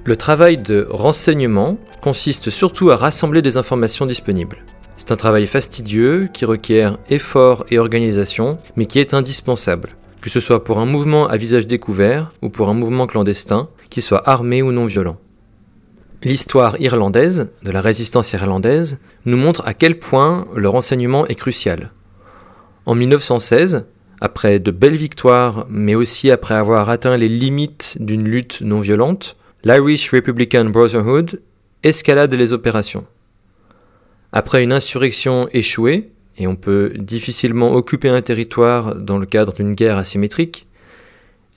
Le travail de renseignement consiste surtout à rassembler des informations disponibles. C'est un travail fastidieux qui requiert effort et organisation, mais qui est indispensable, que ce soit pour un mouvement à visage découvert ou pour un mouvement clandestin, qu'il soit armé ou non violent. L'histoire irlandaise, de la résistance irlandaise, nous montre à quel point le renseignement est crucial. En 1916, après de belles victoires, mais aussi après avoir atteint les limites d'une lutte non violente, l'Irish Republican Brotherhood escalade les opérations. Après une insurrection échouée, et on peut difficilement occuper un territoire dans le cadre d'une guerre asymétrique,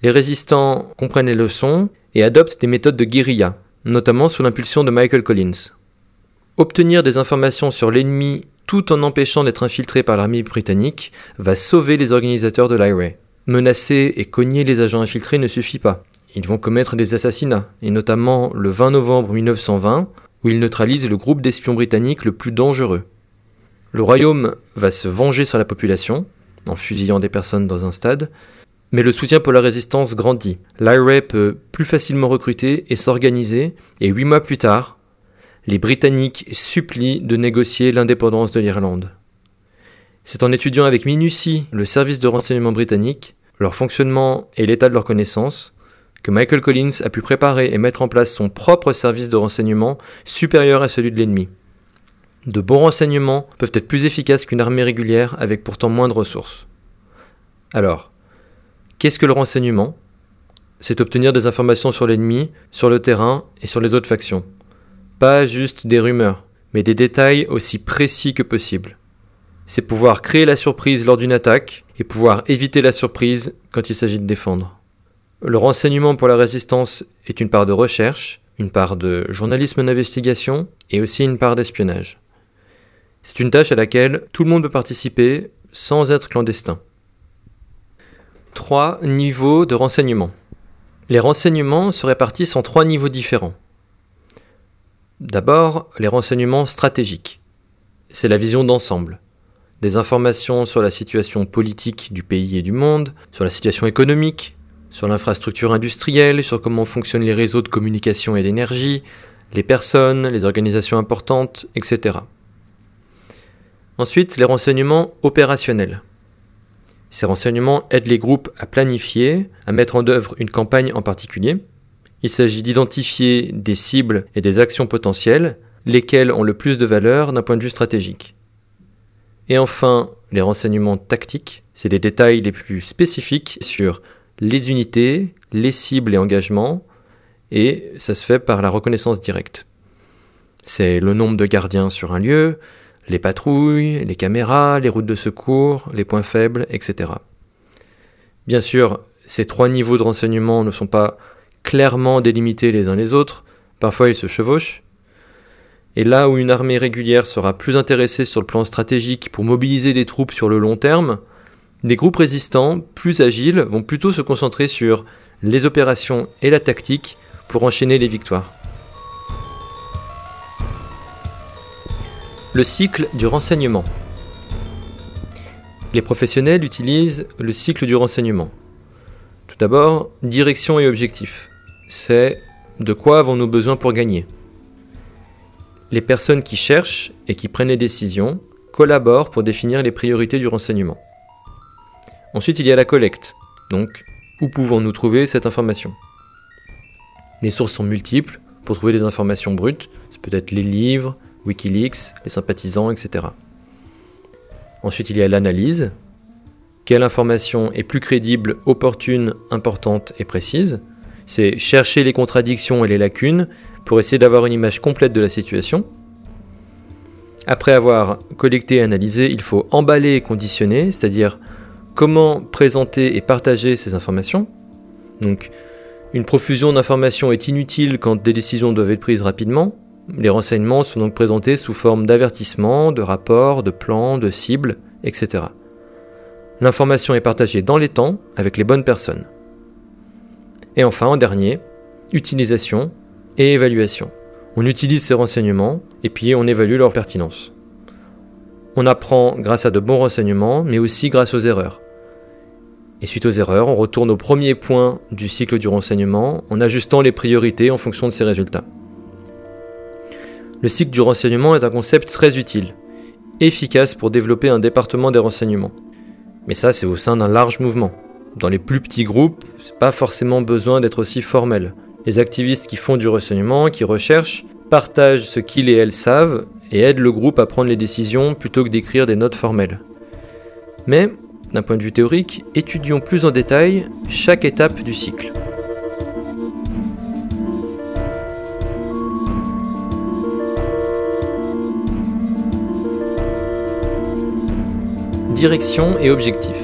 les résistants comprennent les leçons et adoptent des méthodes de guérilla, notamment sous l'impulsion de Michael Collins. Obtenir des informations sur l'ennemi tout en empêchant d'être infiltré par l'armée britannique, va sauver les organisateurs de l'IRA. Menacer et cogner les agents infiltrés ne suffit pas. Ils vont commettre des assassinats, et notamment le 20 novembre 1920, où ils neutralisent le groupe d'espions britanniques le plus dangereux. Le royaume va se venger sur la population, en fusillant des personnes dans un stade, mais le soutien pour la résistance grandit. L'IRA peut plus facilement recruter et s'organiser, et huit mois plus tard, les Britanniques supplient de négocier l'indépendance de l'Irlande. C'est en étudiant avec minutie le service de renseignement britannique, leur fonctionnement et l'état de leurs connaissances, que Michael Collins a pu préparer et mettre en place son propre service de renseignement supérieur à celui de l'ennemi. De bons renseignements peuvent être plus efficaces qu'une armée régulière avec pourtant moins de ressources. Alors, qu'est-ce que le renseignement? C'est obtenir des informations sur l'ennemi, sur le terrain et sur les autres factions. Pas juste des rumeurs, mais des détails aussi précis que possible. C'est pouvoir créer la surprise lors d'une attaque et pouvoir éviter la surprise quand il s'agit de défendre. Le renseignement pour la résistance est une part de recherche, une part de journalisme d'investigation et aussi une part d'espionnage. C'est une tâche à laquelle tout le monde peut participer sans être clandestin. Trois niveaux de renseignement. Les renseignements se répartissent en trois niveaux différents. D'abord, les renseignements stratégiques. C'est la vision d'ensemble. Des informations sur la situation politique du pays et du monde, sur la situation économique, sur l'infrastructure industrielle, sur comment fonctionnent les réseaux de communication et d'énergie, les personnes, les organisations importantes, etc. Ensuite, les renseignements opérationnels. Ces renseignements aident les groupes à planifier, à mettre en œuvre une campagne en particulier. Il s'agit d'identifier des cibles et des actions potentielles, lesquelles ont le plus de valeur d'un point de vue stratégique. Et enfin, les renseignements tactiques, c'est les détails les plus spécifiques sur les unités, les cibles et engagements, et ça se fait par la reconnaissance directe. C'est le nombre de gardiens sur un lieu, les patrouilles, les caméras, les routes de secours, les points faibles, etc. Bien sûr, ces trois niveaux de renseignement ne sont pas clairement délimités les uns les autres, parfois ils se chevauchent. Et là où une armée régulière sera plus intéressée sur le plan stratégique pour mobiliser des troupes sur le long terme, des groupes résistants, plus agiles, vont plutôt se concentrer sur les opérations et la tactique pour enchaîner les victoires. Le cycle du renseignement. Les professionnels utilisent le cycle du renseignement. Tout d'abord, direction et objectif. C'est de quoi avons-nous besoin pour gagner Les personnes qui cherchent et qui prennent les décisions collaborent pour définir les priorités du renseignement. Ensuite, il y a la collecte. Donc, où pouvons-nous trouver cette information? Les sources sont multiples pour trouver des informations brutes. C'est peut-être les livres, Wikileaks, les sympathisants, etc. Ensuite, il y a l'analyse. Quelle information est plus crédible, opportune, importante et précise? C'est chercher les contradictions et les lacunes pour essayer d'avoir une image complète de la situation. Après avoir collecté et analysé, il faut emballer et conditionner, c'est-à-dire comment présenter et partager ces informations. Donc, une profusion d'informations est inutile quand des décisions doivent être prises rapidement. Les renseignements sont donc présentés sous forme d'avertissements, de rapports, de plans, de cibles, etc. L'information est partagée dans les temps avec les bonnes personnes. Et enfin, en dernier, utilisation et évaluation. On utilise ces renseignements et puis on évalue leur pertinence. On apprend grâce à de bons renseignements, mais aussi grâce aux erreurs. Et suite aux erreurs, on retourne au premier point du cycle du renseignement en ajustant les priorités en fonction de ces résultats. Le cycle du renseignement est un concept très utile, efficace pour développer un département des renseignements. Mais ça, c'est au sein d'un large mouvement. Dans les plus petits groupes, c'est pas forcément besoin d'être aussi formel. Les activistes qui font du renseignement, qui recherchent, partagent ce qu'ils et elles savent et aident le groupe à prendre les décisions plutôt que d'écrire des notes formelles. Mais, d'un point de vue théorique, étudions plus en détail chaque étape du cycle. Direction et objectif.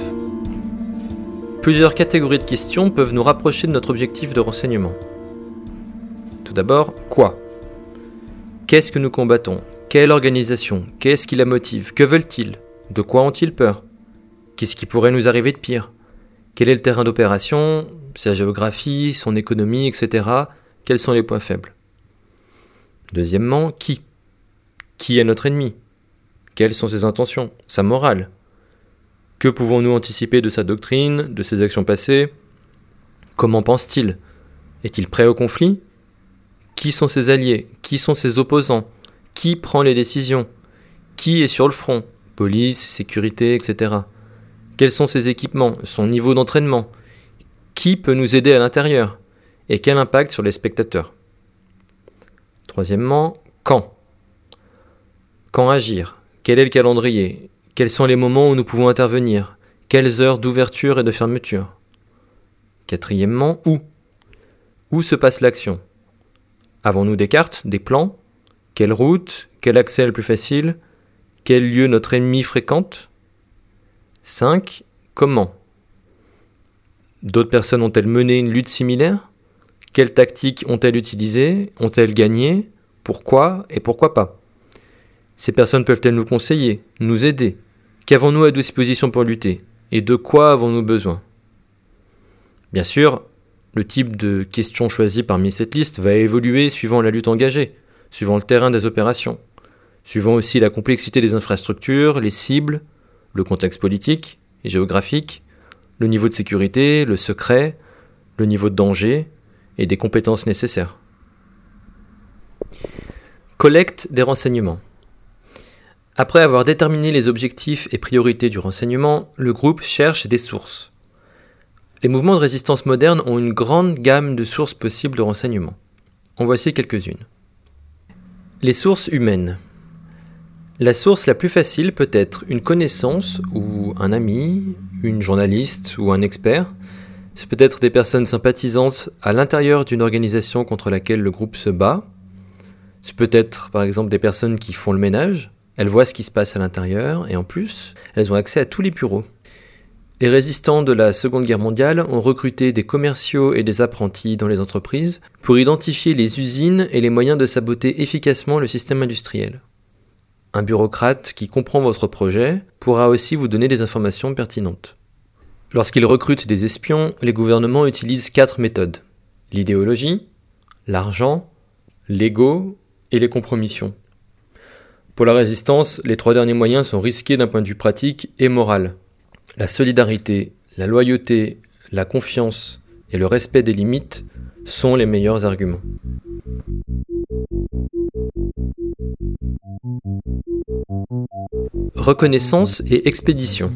Plusieurs catégories de questions peuvent nous rapprocher de notre objectif de renseignement. Tout d'abord, quoi? Qu'est-ce que nous combattons? Quelle organisation? Qu'est-ce qui la motive? Que veulent-ils? De quoi ont-ils peur? Qu'est-ce qui pourrait nous arriver de pire? Quel est le terrain d'opération? Sa géographie, son économie, etc. Quels sont les points faibles? Deuxièmement, qui? Qui est notre ennemi? Quelles sont ses intentions? Sa morale? Que pouvons-nous anticiper de sa doctrine, de ses actions passées? Comment pense-t-il? Est-il prêt au conflit? Qui sont ses alliés? Qui sont ses opposants? Qui prend les décisions? Qui est sur le front? Police, sécurité, etc. Quels sont ses équipements, son niveau d'entraînement? Qui peut nous aider à l'intérieur? Et quel impact sur les spectateurs? Troisièmement, quand? Quand agir? Quel est le calendrier? Quels sont les moments où nous pouvons intervenir? Quelles heures d'ouverture et de fermeture? Quatrièmement, où? Où se passe l'action? Avons-nous des cartes, des plans? Quelle route? Quel accès est le plus facile? Quel lieu notre ennemi fréquente? 5. Comment? D'autres personnes ont-elles mené une lutte similaire? Quelles tactiques ont-elles utilisées? Ont-elles gagné? Pourquoi et pourquoi pas? Ces personnes peuvent-elles nous conseiller, nous aider? Qu'avons-nous à disposition pour lutter? Et de quoi avons-nous besoin? Bien sûr, le type de question choisi parmi cette liste va évoluer suivant la lutte engagée, suivant le terrain des opérations, suivant aussi la complexité des infrastructures, les cibles, le contexte politique et géographique, le niveau de sécurité, le secret, le niveau de danger et des compétences nécessaires. Collecte des renseignements. Après avoir déterminé les objectifs et priorités du renseignement, le groupe cherche des sources. Les mouvements de résistance modernes ont une grande gamme de sources possibles de renseignements. En voici quelques-unes. Les sources humaines. La source la plus facile peut être une connaissance ou un ami, une journaliste ou un expert. Ce peut être des personnes sympathisantes à l'intérieur d'une organisation contre laquelle le groupe se bat. Ce peut être par exemple des personnes qui font le ménage. Elles voient ce qui se passe à l'intérieur et en plus, elles ont accès à tous les bureaux. Les résistants de la Seconde Guerre mondiale ont recruté des commerciaux et des apprentis dans les entreprises pour identifier les usines et les moyens de saboter efficacement le système industriel. Un bureaucrate qui comprend votre projet pourra aussi vous donner des informations pertinentes. Lorsqu'ils recrutent des espions, les gouvernements utilisent quatre méthodes. L'idéologie, l'argent, l'ego et les compromissions. Pour la résistance, les trois derniers moyens sont risqués d'un point de vue pratique et moral. La solidarité, la loyauté, la confiance et le respect des limites sont les meilleurs arguments. Reconnaissance et expédition.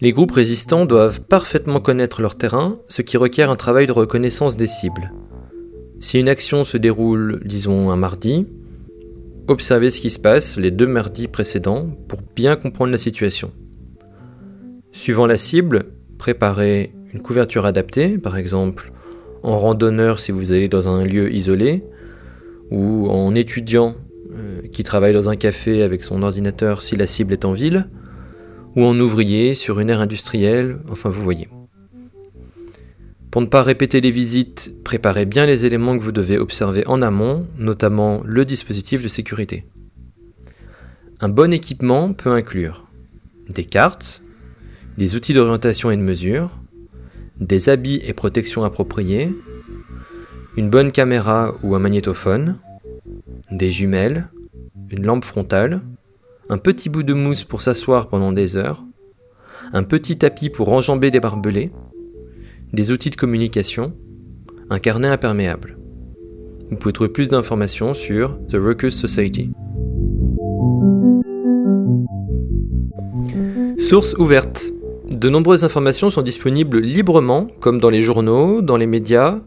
Les groupes résistants doivent parfaitement connaître leur terrain, ce qui requiert un travail de reconnaissance des cibles. Si une action se déroule, disons, un mardi, observez ce qui se passe les deux mardis précédents pour bien comprendre la situation. Suivant la cible, préparez une couverture adaptée, par exemple en randonneur si vous allez dans un lieu isolé, ou en étudiant euh, qui travaille dans un café avec son ordinateur si la cible est en ville, ou en ouvrier sur une aire industrielle, enfin vous voyez. Pour ne pas répéter les visites, préparez bien les éléments que vous devez observer en amont, notamment le dispositif de sécurité. Un bon équipement peut inclure des cartes, des outils d'orientation et de mesure, des habits et protections appropriés, une bonne caméra ou un magnétophone, des jumelles, une lampe frontale, un petit bout de mousse pour s'asseoir pendant des heures, un petit tapis pour enjamber des barbelés, des outils de communication, un carnet imperméable. Vous pouvez trouver plus d'informations sur The Ruckus Society. Sources ouvertes. De nombreuses informations sont disponibles librement, comme dans les journaux, dans les médias,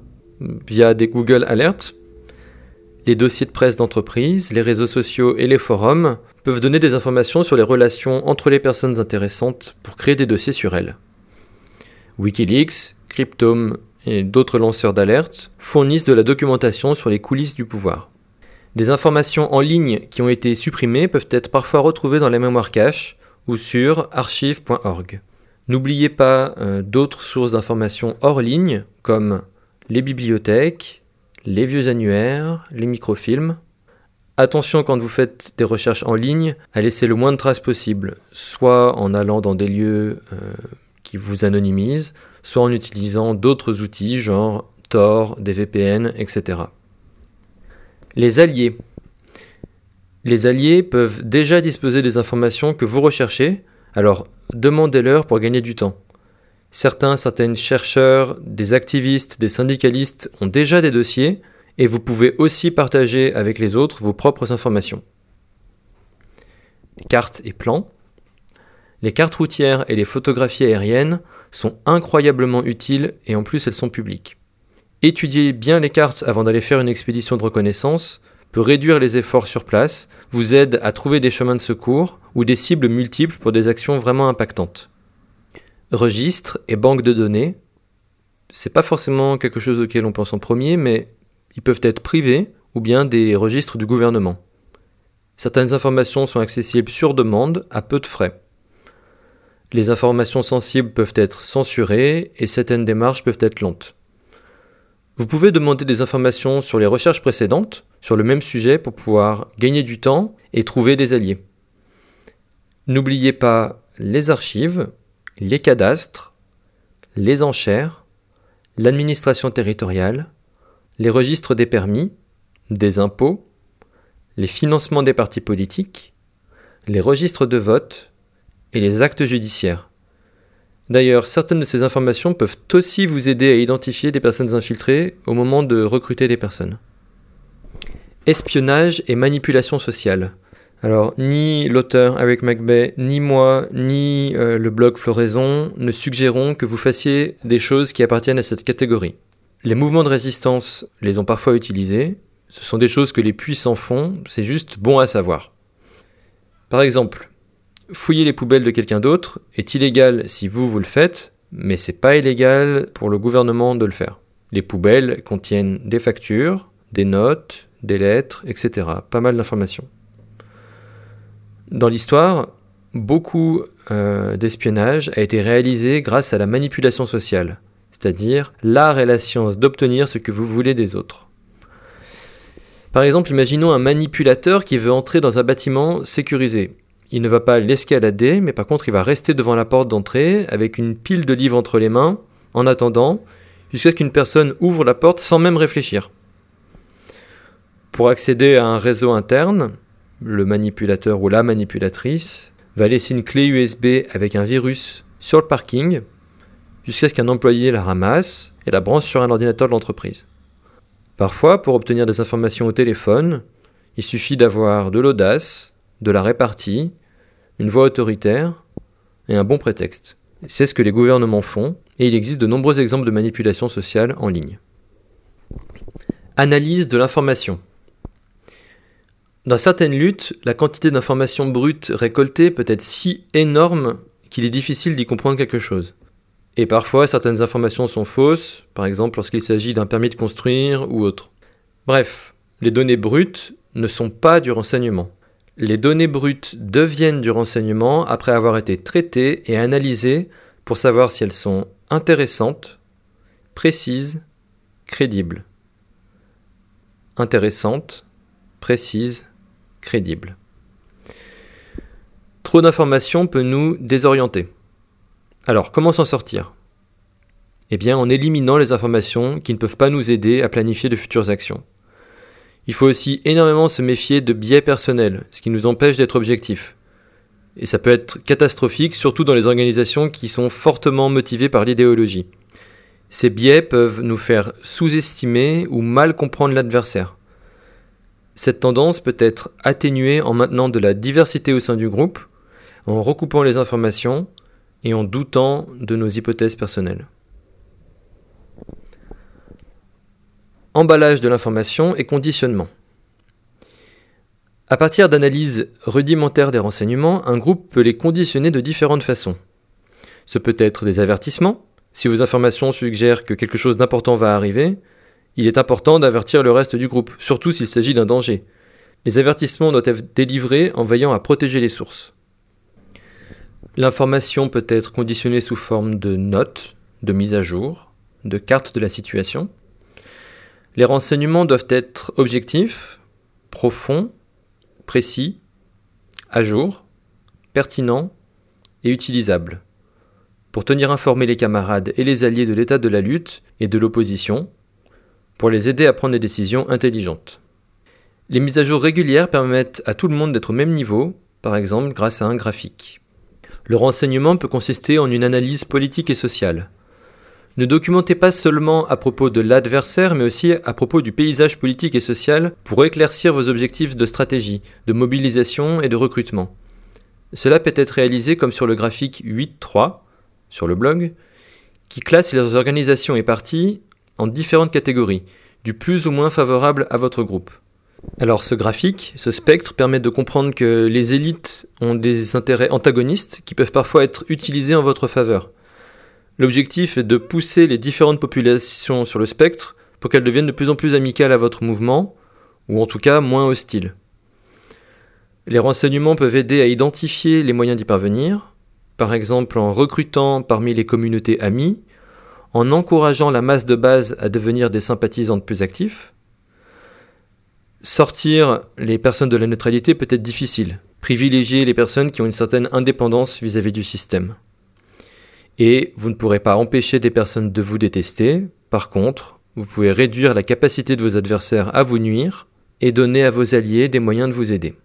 via des Google Alerts. Les dossiers de presse d'entreprise, les réseaux sociaux et les forums peuvent donner des informations sur les relations entre les personnes intéressantes pour créer des dossiers sur elles. Wikileaks, Cryptome et d'autres lanceurs d'alerte fournissent de la documentation sur les coulisses du pouvoir. Des informations en ligne qui ont été supprimées peuvent être parfois retrouvées dans la mémoire cache ou sur archive.org. N'oubliez pas euh, d'autres sources d'informations hors ligne comme les bibliothèques, les vieux annuaires, les microfilms. Attention quand vous faites des recherches en ligne à laisser le moins de traces possible, soit en allant dans des lieux euh, qui vous anonymisent, soit en utilisant d'autres outils genre Tor, des VPN, etc. Les alliés. Les alliés peuvent déjà disposer des informations que vous recherchez, alors demandez-leur pour gagner du temps. Certains, certaines chercheurs, des activistes, des syndicalistes ont déjà des dossiers et vous pouvez aussi partager avec les autres vos propres informations. cartes et plans. Les cartes routières et les photographies aériennes sont incroyablement utiles et en plus elles sont publiques. Étudier bien les cartes avant d'aller faire une expédition de reconnaissance peut réduire les efforts sur place, vous aide à trouver des chemins de secours ou des cibles multiples pour des actions vraiment impactantes. Registres et banques de données, c'est pas forcément quelque chose auquel on pense en premier, mais ils peuvent être privés ou bien des registres du gouvernement. Certaines informations sont accessibles sur demande à peu de frais. Les informations sensibles peuvent être censurées et certaines démarches peuvent être lentes. Vous pouvez demander des informations sur les recherches précédentes sur le même sujet pour pouvoir gagner du temps et trouver des alliés. N'oubliez pas les archives, les cadastres, les enchères, l'administration territoriale, les registres des permis, des impôts, les financements des partis politiques, les registres de vote et les actes judiciaires. D'ailleurs, certaines de ces informations peuvent aussi vous aider à identifier des personnes infiltrées au moment de recruter des personnes. Espionnage et manipulation sociale. Alors, ni l'auteur Eric McBay, ni moi, ni euh, le blog Floraison ne suggérons que vous fassiez des choses qui appartiennent à cette catégorie. Les mouvements de résistance les ont parfois utilisés, ce sont des choses que les puissants font, c'est juste bon à savoir. Par exemple, fouiller les poubelles de quelqu'un d'autre est illégal si vous, vous le faites, mais c'est pas illégal pour le gouvernement de le faire. Les poubelles contiennent des factures, des notes, des lettres, etc. Pas mal d'informations. Dans l'histoire, beaucoup euh, d'espionnage a été réalisé grâce à la manipulation sociale, c'est-à-dire l'art et la science d'obtenir ce que vous voulez des autres. Par exemple, imaginons un manipulateur qui veut entrer dans un bâtiment sécurisé. Il ne va pas l'escalader, mais par contre il va rester devant la porte d'entrée avec une pile de livres entre les mains, en attendant, jusqu'à ce qu'une personne ouvre la porte sans même réfléchir. Pour accéder à un réseau interne, le manipulateur ou la manipulatrice va laisser une clé USB avec un virus sur le parking jusqu'à ce qu'un employé la ramasse et la branche sur un ordinateur de l'entreprise. Parfois, pour obtenir des informations au téléphone, il suffit d'avoir de l'audace, de la répartie, une voix autoritaire et un bon prétexte. C'est ce que les gouvernements font, et il existe de nombreux exemples de manipulation sociale en ligne. Analyse de l'information. Dans certaines luttes, la quantité d'informations brutes récoltées peut être si énorme qu'il est difficile d'y comprendre quelque chose. Et parfois, certaines informations sont fausses, par exemple lorsqu'il s'agit d'un permis de construire ou autre. Bref, les données brutes ne sont pas du renseignement. Les données brutes deviennent du renseignement après avoir été traitées et analysées pour savoir si elles sont intéressantes, précises, crédibles. Intéressantes, précises, crédible. Trop d'informations peut nous désorienter. Alors, comment s'en sortir? Eh bien, en éliminant les informations qui ne peuvent pas nous aider à planifier de futures actions. Il faut aussi énormément se méfier de biais personnels, ce qui nous empêche d'être objectifs. Et ça peut être catastrophique, surtout dans les organisations qui sont fortement motivées par l'idéologie. Ces biais peuvent nous faire sous-estimer ou mal comprendre l'adversaire. Cette tendance peut être atténuée en maintenant de la diversité au sein du groupe, en recoupant les informations et en doutant de nos hypothèses personnelles. Emballage de l'information et conditionnement. À partir d'analyses rudimentaires des renseignements, un groupe peut les conditionner de différentes façons. Ce peut être des avertissements, si vos informations suggèrent que quelque chose d'important va arriver, il est important d'avertir le reste du groupe, surtout s'il s'agit d'un danger. Les avertissements doivent être délivrés en veillant à protéger les sources. L'information peut être conditionnée sous forme de notes, de mise à jour, de cartes de la situation. Les renseignements doivent être objectifs, profonds, précis, à jour, pertinents et utilisables. Pour tenir informés les camarades et les alliés de l'état de la lutte et de l'opposition, pour les aider à prendre des décisions intelligentes. Les mises à jour régulières permettent à tout le monde d'être au même niveau, par exemple grâce à un graphique. Le renseignement peut consister en une analyse politique et sociale. Ne documentez pas seulement à propos de l'adversaire, mais aussi à propos du paysage politique et social pour éclaircir vos objectifs de stratégie, de mobilisation et de recrutement. Cela peut être réalisé comme sur le graphique 8.3 sur le blog, qui classe les organisations et partis en différentes catégories, du plus ou moins favorable à votre groupe. Alors ce graphique, ce spectre permet de comprendre que les élites ont des intérêts antagonistes qui peuvent parfois être utilisés en votre faveur. L'objectif est de pousser les différentes populations sur le spectre pour qu'elles deviennent de plus en plus amicales à votre mouvement, ou en tout cas moins hostiles. Les renseignements peuvent aider à identifier les moyens d'y parvenir, par exemple en recrutant parmi les communautés amies, en encourageant la masse de base à devenir des sympathisantes plus actifs. Sortir les personnes de la neutralité peut être difficile, privilégier les personnes qui ont une certaine indépendance vis-à-vis du système. Et vous ne pourrez pas empêcher des personnes de vous détester, par contre, vous pouvez réduire la capacité de vos adversaires à vous nuire et donner à vos alliés des moyens de vous aider.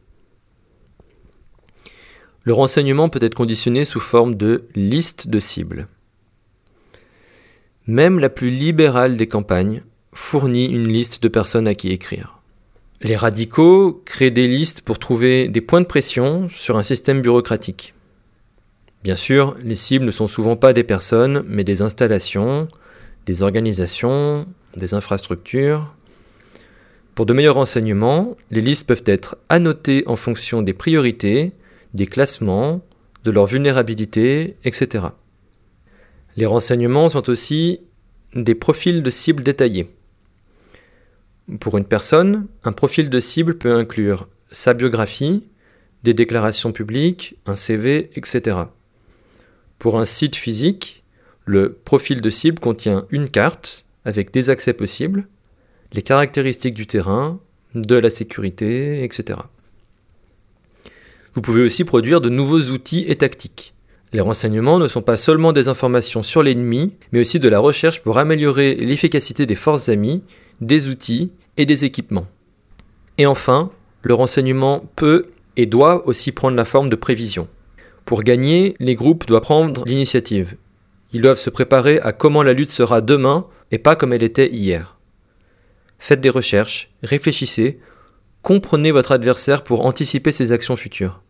Le renseignement peut être conditionné sous forme de liste de cibles. Même la plus libérale des campagnes fournit une liste de personnes à qui écrire. Les radicaux créent des listes pour trouver des points de pression sur un système bureaucratique. Bien sûr, les cibles ne sont souvent pas des personnes, mais des installations, des organisations, des infrastructures. Pour de meilleurs renseignements, les listes peuvent être annotées en fonction des priorités des classements, de leur vulnérabilité, etc. Les renseignements sont aussi des profils de cible détaillés. Pour une personne, un profil de cible peut inclure sa biographie, des déclarations publiques, un CV, etc. Pour un site physique, le profil de cible contient une carte avec des accès possibles, les caractéristiques du terrain, de la sécurité, etc. Vous pouvez aussi produire de nouveaux outils et tactiques. Les renseignements ne sont pas seulement des informations sur l'ennemi, mais aussi de la recherche pour améliorer l'efficacité des forces amies, des outils et des équipements. Et enfin, le renseignement peut et doit aussi prendre la forme de prévision. Pour gagner, les groupes doivent prendre l'initiative. Ils doivent se préparer à comment la lutte sera demain et pas comme elle était hier. Faites des recherches, réfléchissez, comprenez votre adversaire pour anticiper ses actions futures.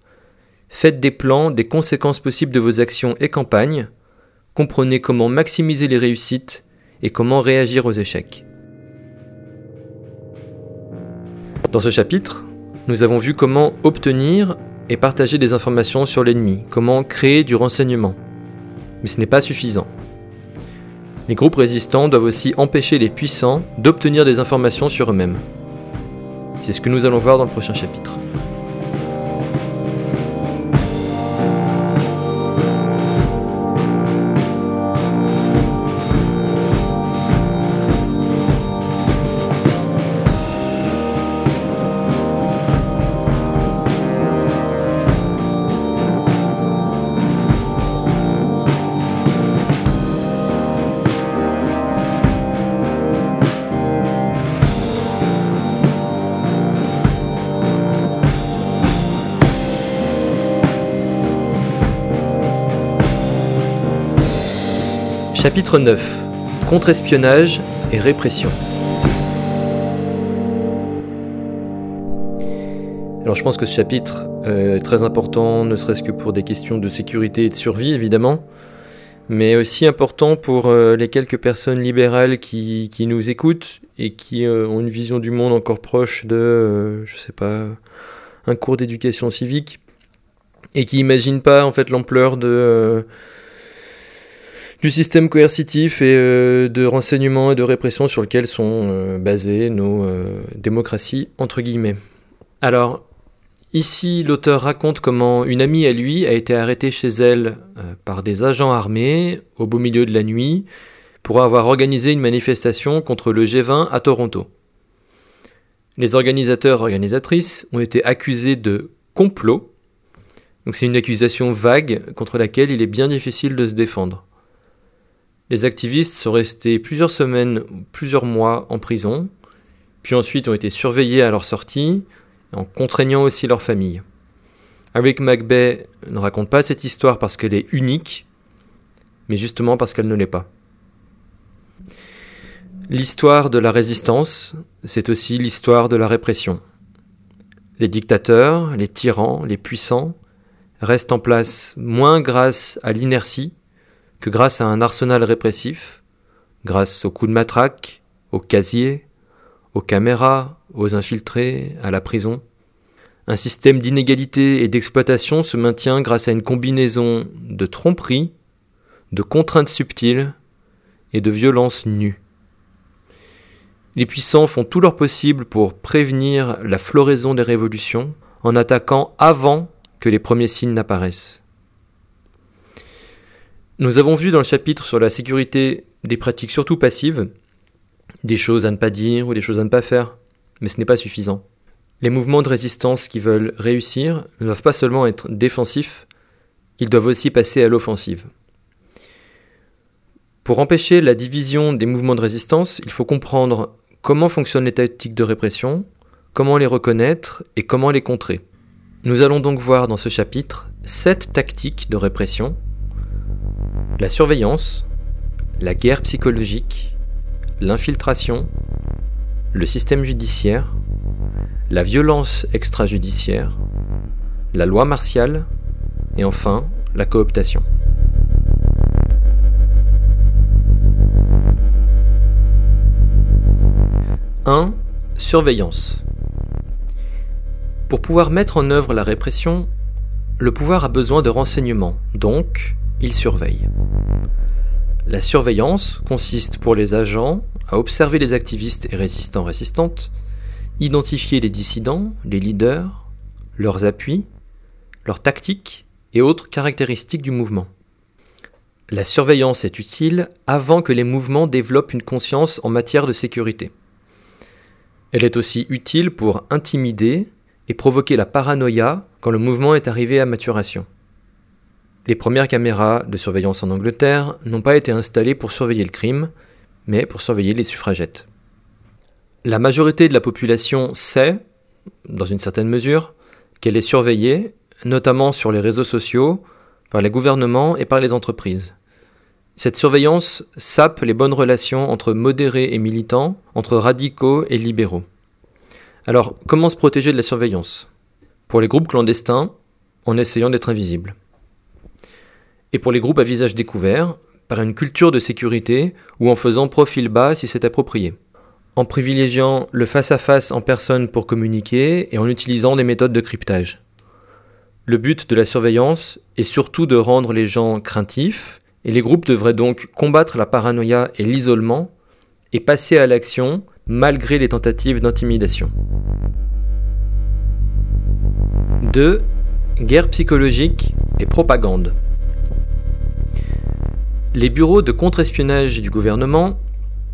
Faites des plans des conséquences possibles de vos actions et campagnes. Comprenez comment maximiser les réussites et comment réagir aux échecs. Dans ce chapitre, nous avons vu comment obtenir et partager des informations sur l'ennemi, comment créer du renseignement. Mais ce n'est pas suffisant. Les groupes résistants doivent aussi empêcher les puissants d'obtenir des informations sur eux-mêmes. C'est ce que nous allons voir dans le prochain chapitre. Chapitre 9 Contre-espionnage et répression. Alors je pense que ce chapitre euh, est très important, ne serait-ce que pour des questions de sécurité et de survie évidemment, mais aussi important pour euh, les quelques personnes libérales qui, nous écoutent et qui euh, ont une vision du monde encore proche de, je sais pas, un cours d'éducation civique et qui n'imaginent pas en fait l'ampleur de du système coercitif et euh, de renseignement et de répression sur lequel sont euh, basées nos euh, démocraties, entre guillemets. Alors, ici, l'auteur raconte comment une amie à lui a été arrêtée chez elle par des agents armés au beau milieu de la nuit pour avoir organisé une manifestation contre le G20 à Toronto. Les organisateurs organisatrices ont été accusés de complot. Donc c'est une accusation vague contre laquelle il est bien difficile de se défendre. Les activistes sont restés plusieurs semaines, plusieurs mois en prison, puis ensuite ont été surveillés à leur sortie, en contraignant aussi leur famille. Eric McBay ne raconte pas cette histoire parce qu'elle est unique, mais justement parce qu'elle ne l'est pas. L'histoire de la résistance, c'est aussi l'histoire de la répression. Les dictateurs, les tyrans, les puissants reste en place moins grâce à l'inertie que grâce à un arsenal répressif, grâce aux coups de matraque, aux casiers, aux caméras, aux infiltrés, à la prison. Un système d'inégalité et d'exploitation se maintient grâce à une combinaison de tromperies, de contraintes subtiles et de violences nues. Les puissants font tout leur possible pour prévenir la floraison des révolutions en attaquant avant que les premiers signes n'apparaissent. Nous avons vu dans le chapitre sur la sécurité des pratiques surtout passives, des choses à ne pas dire ou des choses à ne pas faire, mais ce n'est pas suffisant. Les mouvements de résistance qui veulent réussir ne doivent pas seulement être défensifs, ils doivent aussi passer à l'offensive. Pour empêcher la division des mouvements de résistance, il faut comprendre comment fonctionnent les tactiques de répression, comment les reconnaître et comment les contrer. Nous allons donc voir dans ce chapitre sept tactiques de répression la surveillance, la guerre psychologique, l'infiltration, le système judiciaire, la violence extrajudiciaire, la loi martiale et enfin la cooptation. « 1. Surveillance. Pour pouvoir mettre en œuvre la répression, le pouvoir a besoin de renseignements, donc il surveille. La surveillance consiste pour les agents à observer les activistes et résistants-résistantes, identifier les dissidents, les leaders, leurs appuis, leurs tactiques et autres caractéristiques du mouvement. La surveillance est utile avant que les mouvements développent une conscience en matière de sécurité. Elle est aussi utile pour intimider et provoquer la paranoïa quand le mouvement est arrivé à maturation. Les premières caméras de surveillance en Angleterre n'ont pas été installées pour surveiller le crime, mais pour surveiller les suffragettes. La majorité de la population sait, dans une certaine mesure, qu'elle est surveillée, notamment sur les réseaux sociaux, par les gouvernements et par les entreprises. Cette surveillance sape les bonnes relations entre modérés et militants, entre radicaux et libéraux. Alors, comment se protéger de la surveillance? Pour les groupes clandestins, en essayant d'être invisibles. Et pour les groupes à visage découvert, par une culture de sécurité ou en faisant profil bas si c'est approprié. En privilégiant le face-à-face -face en personne pour communiquer et en utilisant des méthodes de cryptage. Le but de la surveillance est surtout de rendre les gens craintifs et les groupes devraient donc combattre la paranoïa et l'isolement et passer à l'action malgré les tentatives d'intimidation. 2. Guerre psychologique et propagande. Les bureaux de contre-espionnage du gouvernement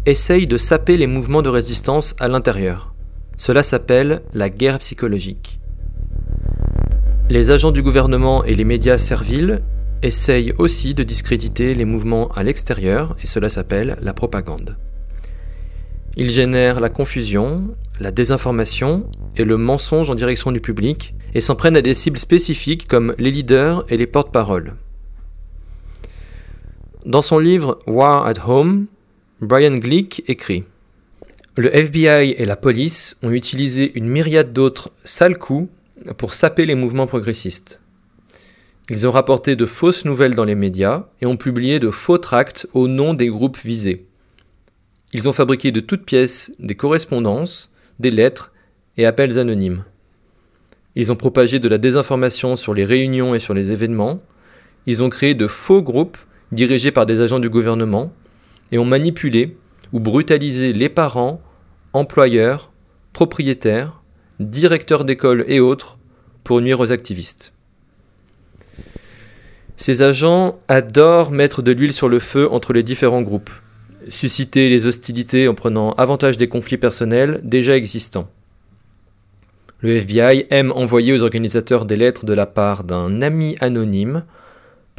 essayent de saper les mouvements de résistance à l'intérieur. Cela s'appelle la guerre psychologique. Les agents du gouvernement et les médias serviles essaye aussi de discréditer les mouvements à l'extérieur, et cela s'appelle la propagande. Il génère la confusion, la désinformation et le mensonge en direction du public, et s'en prennent à des cibles spécifiques comme les leaders et les porte-paroles. Dans son livre War at Home, Brian Glick écrit Le FBI et la police ont utilisé une myriade d'autres sales coups pour saper les mouvements progressistes. Ils ont rapporté de fausses nouvelles dans les médias et ont publié de faux tracts au nom des groupes visés. Ils ont fabriqué de toutes pièces des correspondances, des lettres et appels anonymes. Ils ont propagé de la désinformation sur les réunions et sur les événements. Ils ont créé de faux groupes dirigés par des agents du gouvernement et ont manipulé ou brutalisé les parents, employeurs, propriétaires, directeurs d'école et autres pour nuire aux activistes. Ces agents adorent mettre de l'huile sur le feu entre les différents groupes, susciter les hostilités en prenant avantage des conflits personnels déjà existants. Le FBI aime envoyer aux organisateurs des lettres de la part d'un ami anonyme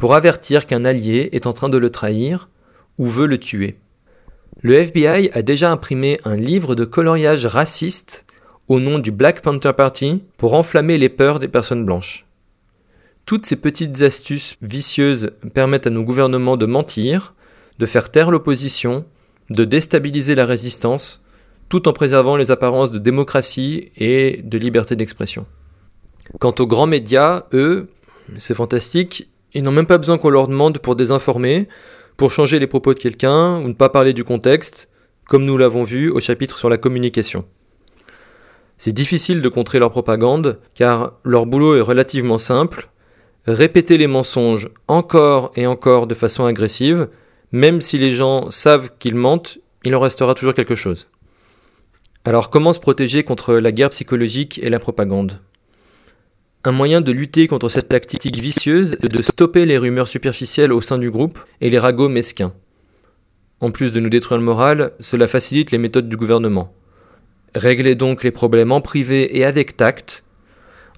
pour avertir qu'un allié est en train de le trahir ou veut le tuer. Le FBI a déjà imprimé un livre de coloriage raciste au nom du Black Panther Party pour enflammer les peurs des personnes blanches. Toutes ces petites astuces vicieuses permettent à nos gouvernements de mentir, de faire taire l'opposition, de déstabiliser la résistance, tout en préservant les apparences de démocratie et de liberté d'expression. Quant aux grands médias, eux, C'est fantastique. Ils n'ont même pas besoin qu'on leur demande pour désinformer, pour changer les propos de quelqu'un ou ne pas parler du contexte, comme nous l'avons vu au chapitre sur la communication. C'est difficile de contrer leur propagande, car leur boulot est relativement simple. Répéter les mensonges encore et encore de façon agressive, même si les gens savent qu'ils mentent, il en restera toujours quelque chose. Alors comment se protéger contre la guerre psychologique et la propagande? Un moyen de lutter contre cette tactique vicieuse est de stopper les rumeurs superficielles au sein du groupe et les ragots mesquins. En plus de nous détruire le moral, cela facilite les méthodes du gouvernement. Réglez donc les problèmes en privé et avec tact.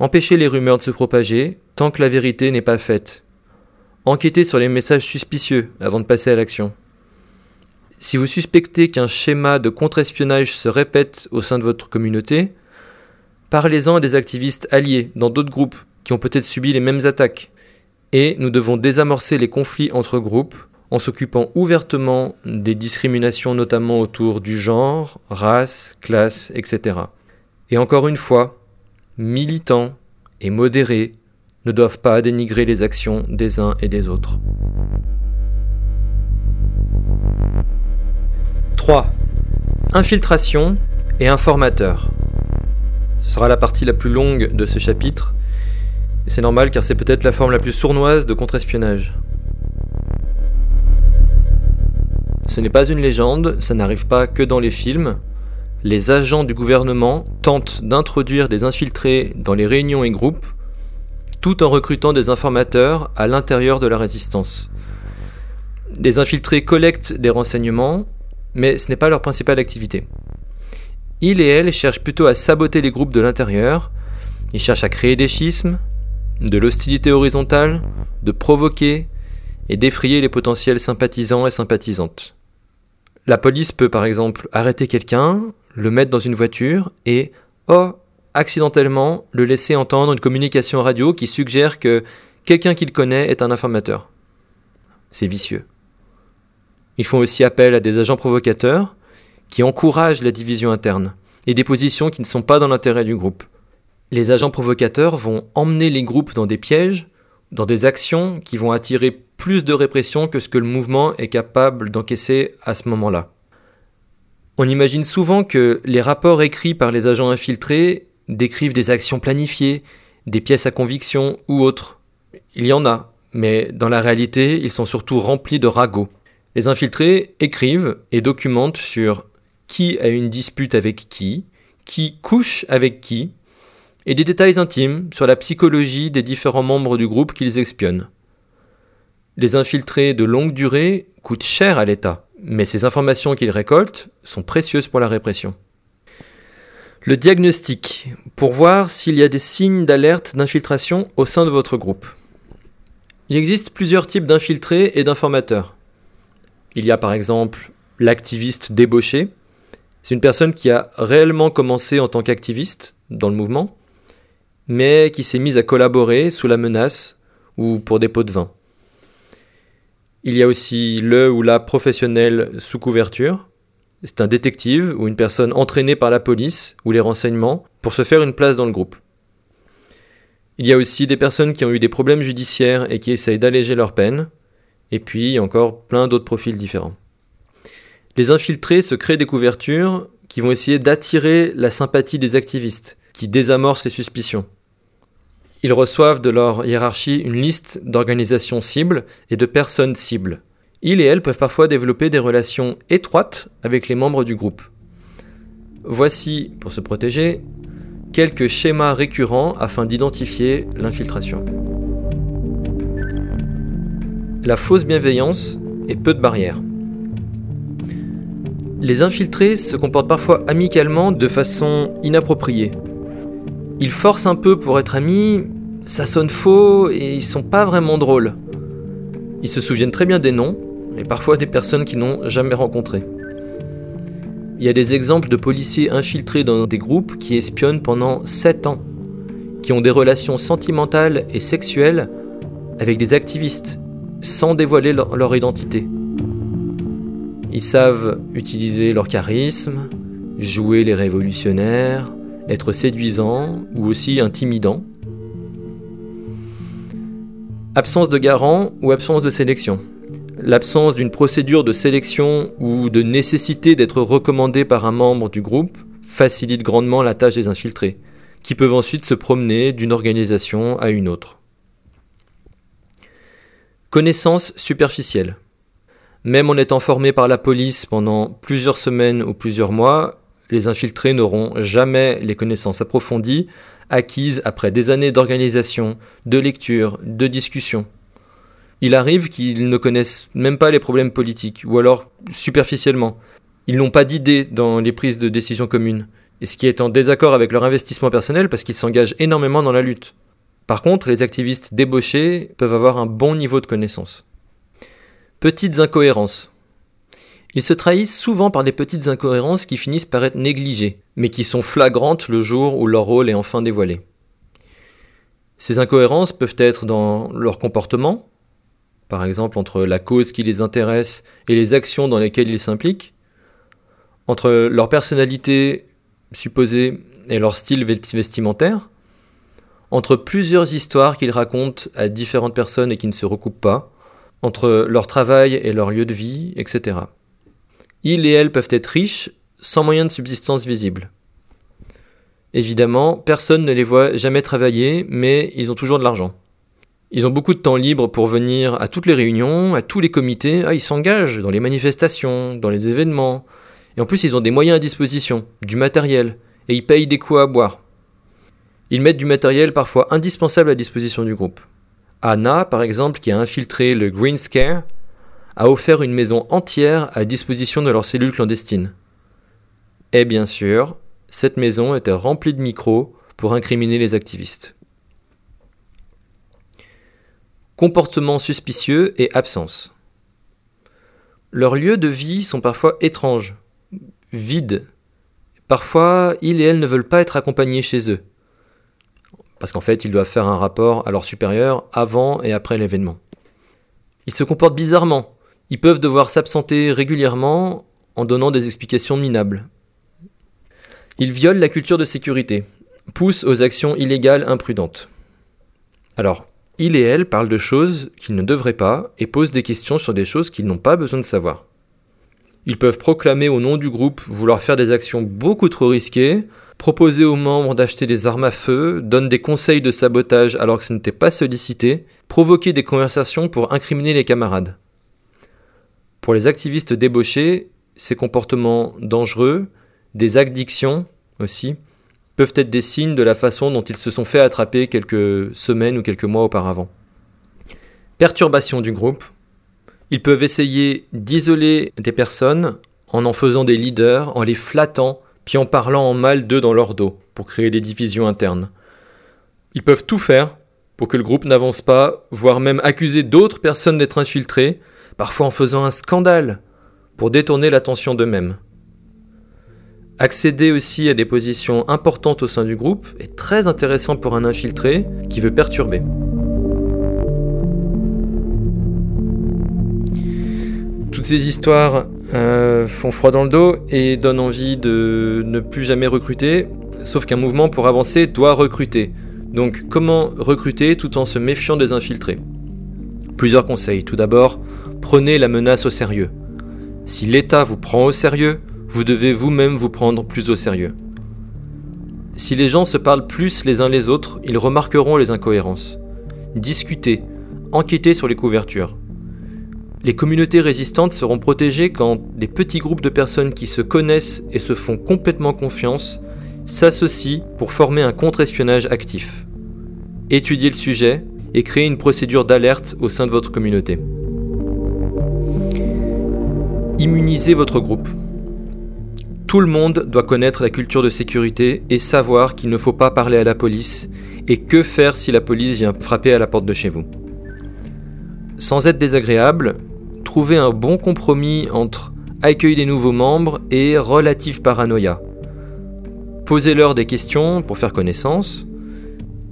Empêchez les rumeurs de se propager tant que la vérité n'est pas faite. Enquêtez sur les messages suspicieux avant de passer à l'action. Si vous suspectez qu'un schéma de contre-espionnage se répète au sein de votre communauté, parlez-en à des activistes alliés dans d'autres groupes qui ont peut-être subi les mêmes attaques. Et nous devons désamorcer les conflits entre groupes en s'occupant ouvertement des discriminations notamment autour du genre, race, classe, etc. Et encore une fois, militants et modérés ne doivent pas dénigrer les actions des uns et des autres. 3. Infiltration et informateur. Ce sera la partie la plus longue de ce chapitre, c'est normal car c'est peut-être la forme la plus sournoise de contre-espionnage. Ce n'est pas une légende, ça n'arrive pas que dans les films. Les agents du gouvernement tentent d'introduire des infiltrés dans les réunions et groupes, tout en recrutant des informateurs à l'intérieur de la résistance. Les infiltrés collectent des renseignements, mais ce n'est pas leur principale activité. Ils et elles cherchent plutôt à saboter les groupes de l'intérieur, ils cherchent à créer des schismes, de l'hostilité horizontale, de provoquer et d'effrayer les potentiels sympathisants et sympathisantes. La police peut par exemple arrêter quelqu'un, le mettre dans une voiture et, oh, accidentellement, le laisser entendre une communication radio qui suggère que quelqu'un qu'il connaît est un informateur. C'est vicieux. Ils font aussi appel à des agents provocateurs qui encouragent la division interne et des positions qui ne sont pas dans l'intérêt du groupe. Les agents provocateurs vont emmener les groupes dans des pièges, dans des actions qui vont attirer plus de répression que ce que le mouvement est capable d'encaisser à ce moment-là. On imagine souvent que les rapports écrits par les agents infiltrés décrivent des actions planifiées, des pièces à conviction ou autres. Il y en a, mais dans la réalité, ils sont surtout remplis de ragots. Les infiltrés écrivent et documentent sur qui a une dispute avec qui, qui couche avec qui, et des détails intimes sur la psychologie des différents membres du groupe qu'ils espionnent. Les infiltrés de longue durée coûtent cher à l'État, mais ces informations qu'ils récoltent sont précieuses pour la répression. Le diagnostic, pour voir s'il y a des signes d'alerte d'infiltration au sein de votre groupe. Il existe plusieurs types d'infiltrés et d'informateurs. Il y a par exemple l'activiste débauché. C'est une personne qui a réellement commencé en tant qu'activiste dans le mouvement, mais qui s'est mise à collaborer sous la menace ou pour des pots de vin. Il y a aussi le ou la professionnel sous couverture. C'est un détective ou une personne entraînée par la police ou les renseignements pour se faire une place dans le groupe. Il y a aussi des personnes qui ont eu des problèmes judiciaires et qui essayent d'alléger leur peine, et puis encore plein d'autres profils différents. Les infiltrés se créent des couvertures qui vont essayer d'attirer la sympathie des activistes, qui désamorcent les suspicions. Ils reçoivent de leur hiérarchie une liste d'organisations cibles et de personnes cibles. Ils et elles peuvent parfois développer des relations étroites avec les membres du groupe. Voici, pour se protéger, quelques schémas récurrents afin d'identifier l'infiltration la fausse bienveillance et peu de barrières. Les infiltrés se comportent parfois amicalement de façon inappropriée. Ils forcent un peu pour être amis, ça sonne faux et ils sont pas vraiment drôles. Ils se souviennent très bien des noms et parfois des personnes qu'ils n'ont jamais rencontrées. Il y a des exemples de policiers infiltrés dans des groupes qui espionnent pendant 7 ans, qui ont des relations sentimentales et sexuelles avec des activistes sans dévoiler leur, identité. Ils savent utiliser leur charisme, jouer les révolutionnaires, être séduisants ou aussi intimidants. Absence de garant ou absence de sélection. L'absence d'une procédure de sélection ou de nécessité d'être recommandé par un membre du groupe facilite grandement la tâche des infiltrés, qui peuvent ensuite se promener d'une organisation à une autre. Connaissance superficielle. Même en étant formés par la police pendant plusieurs semaines ou plusieurs mois, les infiltrés n'auront jamais les connaissances approfondies acquises après des années d'organisation, de lecture, de discussion. Il arrive qu'ils ne connaissent même pas les problèmes politiques, ou alors superficiellement. Ils n'ont pas d'idées dans les prises de décision communes, et ce qui est en désaccord avec leur investissement personnel parce qu'ils s'engagent énormément dans la lutte. Par contre, les activistes débauchés peuvent avoir un bon niveau de connaissance. Petites incohérences. Ils se trahissent souvent par des petites incohérences qui finissent par être négligées, mais qui sont flagrantes le jour où leur rôle est enfin dévoilé. Ces incohérences peuvent être dans leur comportement, par exemple entre la cause qui les intéresse et les actions dans lesquelles ils s'impliquent, entre leur personnalité supposée et leur style vestimentaire, entre plusieurs histoires qu'ils racontent à différentes personnes et qui ne se recoupent pas, entre leur travail et leur lieu de vie, etc. Ils et elles peuvent être riches sans moyen de subsistance visible. Évidemment, personne ne les voit jamais travailler, mais ils ont toujours de l'argent. Ils ont beaucoup de temps libre pour venir à toutes les réunions, à tous les comités. Ah, ils s'engagent dans les manifestations, dans les événements. Et en plus, ils ont des moyens à disposition, du matériel, et ils payent des coups à boire. Ils mettent du matériel parfois indispensable à disposition du groupe. Anna, par exemple, qui a infiltré le Green Scare, a offert une maison entière à disposition de leurs cellules clandestines. Et bien sûr, cette maison était remplie de micros pour incriminer les activistes. Comportement suspicieux et absence. Leurs lieux de vie sont parfois étranges, vides. Parfois, ils et elles ne veulent pas être accompagnés chez eux. Parce qu'en fait, ils doivent faire un rapport à leur supérieur avant et après l'événement. Ils se comportent bizarrement, ils peuvent devoir s'absenter régulièrement en donnant des explications minables. Ils violent la culture de sécurité, poussent aux actions illégales imprudentes. Alors, il et elle parlent de choses qu'ils ne devraient pas et posent des questions sur des choses qu'ils n'ont pas besoin de savoir. Ils peuvent proclamer au nom du groupe vouloir faire des actions beaucoup trop risquées, proposer aux membres d'acheter des armes à feu, donnent des conseils de sabotage alors que ce n'était pas sollicité, provoquer des conversations pour incriminer les camarades. Pour les activistes débauchés, ces comportements dangereux, des addictions aussi, peuvent être des signes de la façon dont ils se sont fait attraper quelques semaines ou quelques mois auparavant. Perturbation du groupe. Ils peuvent essayer d'isoler des personnes en en faisant des leaders, en les flattant, puis en parlant en mal d'eux dans leur dos, pour créer des divisions internes. Ils peuvent tout faire pour que le groupe n'avance pas, voire même accuser d'autres personnes d'être infiltrées, parfois en faisant un scandale pour détourner l'attention d'eux-mêmes. Accéder aussi à des positions importantes au sein du groupe est très intéressant pour un infiltré qui veut perturber. Toutes ces histoires euh, font froid dans le dos et donnent envie de ne plus jamais recruter, sauf qu'un mouvement pour avancer doit recruter. Donc comment recruter tout en se méfiant des infiltrés? Plusieurs conseils. Tout d'abord, prenez la menace au sérieux. Si l'État vous prend au sérieux, vous devez vous-même vous prendre plus au sérieux. Si les gens se parlent plus les uns les autres, ils remarqueront les incohérences. Discutez, enquêtez sur les couvertures. Les communautés résistantes seront protégées quand des petits groupes de personnes qui se connaissent et se font complètement confiance s'associent pour former un contre-espionnage actif. Étudiez le sujet et créez une procédure d'alerte au sein de votre communauté. Immunisez votre groupe. Tout le monde doit connaître la culture de sécurité et savoir qu'il ne faut pas parler à la police et que faire si la police vient frapper à la porte de chez vous. Sans être désagréable, trouvez un bon compromis entre accueil des nouveaux membres et relative paranoïa. Posez-leur des questions pour faire connaissance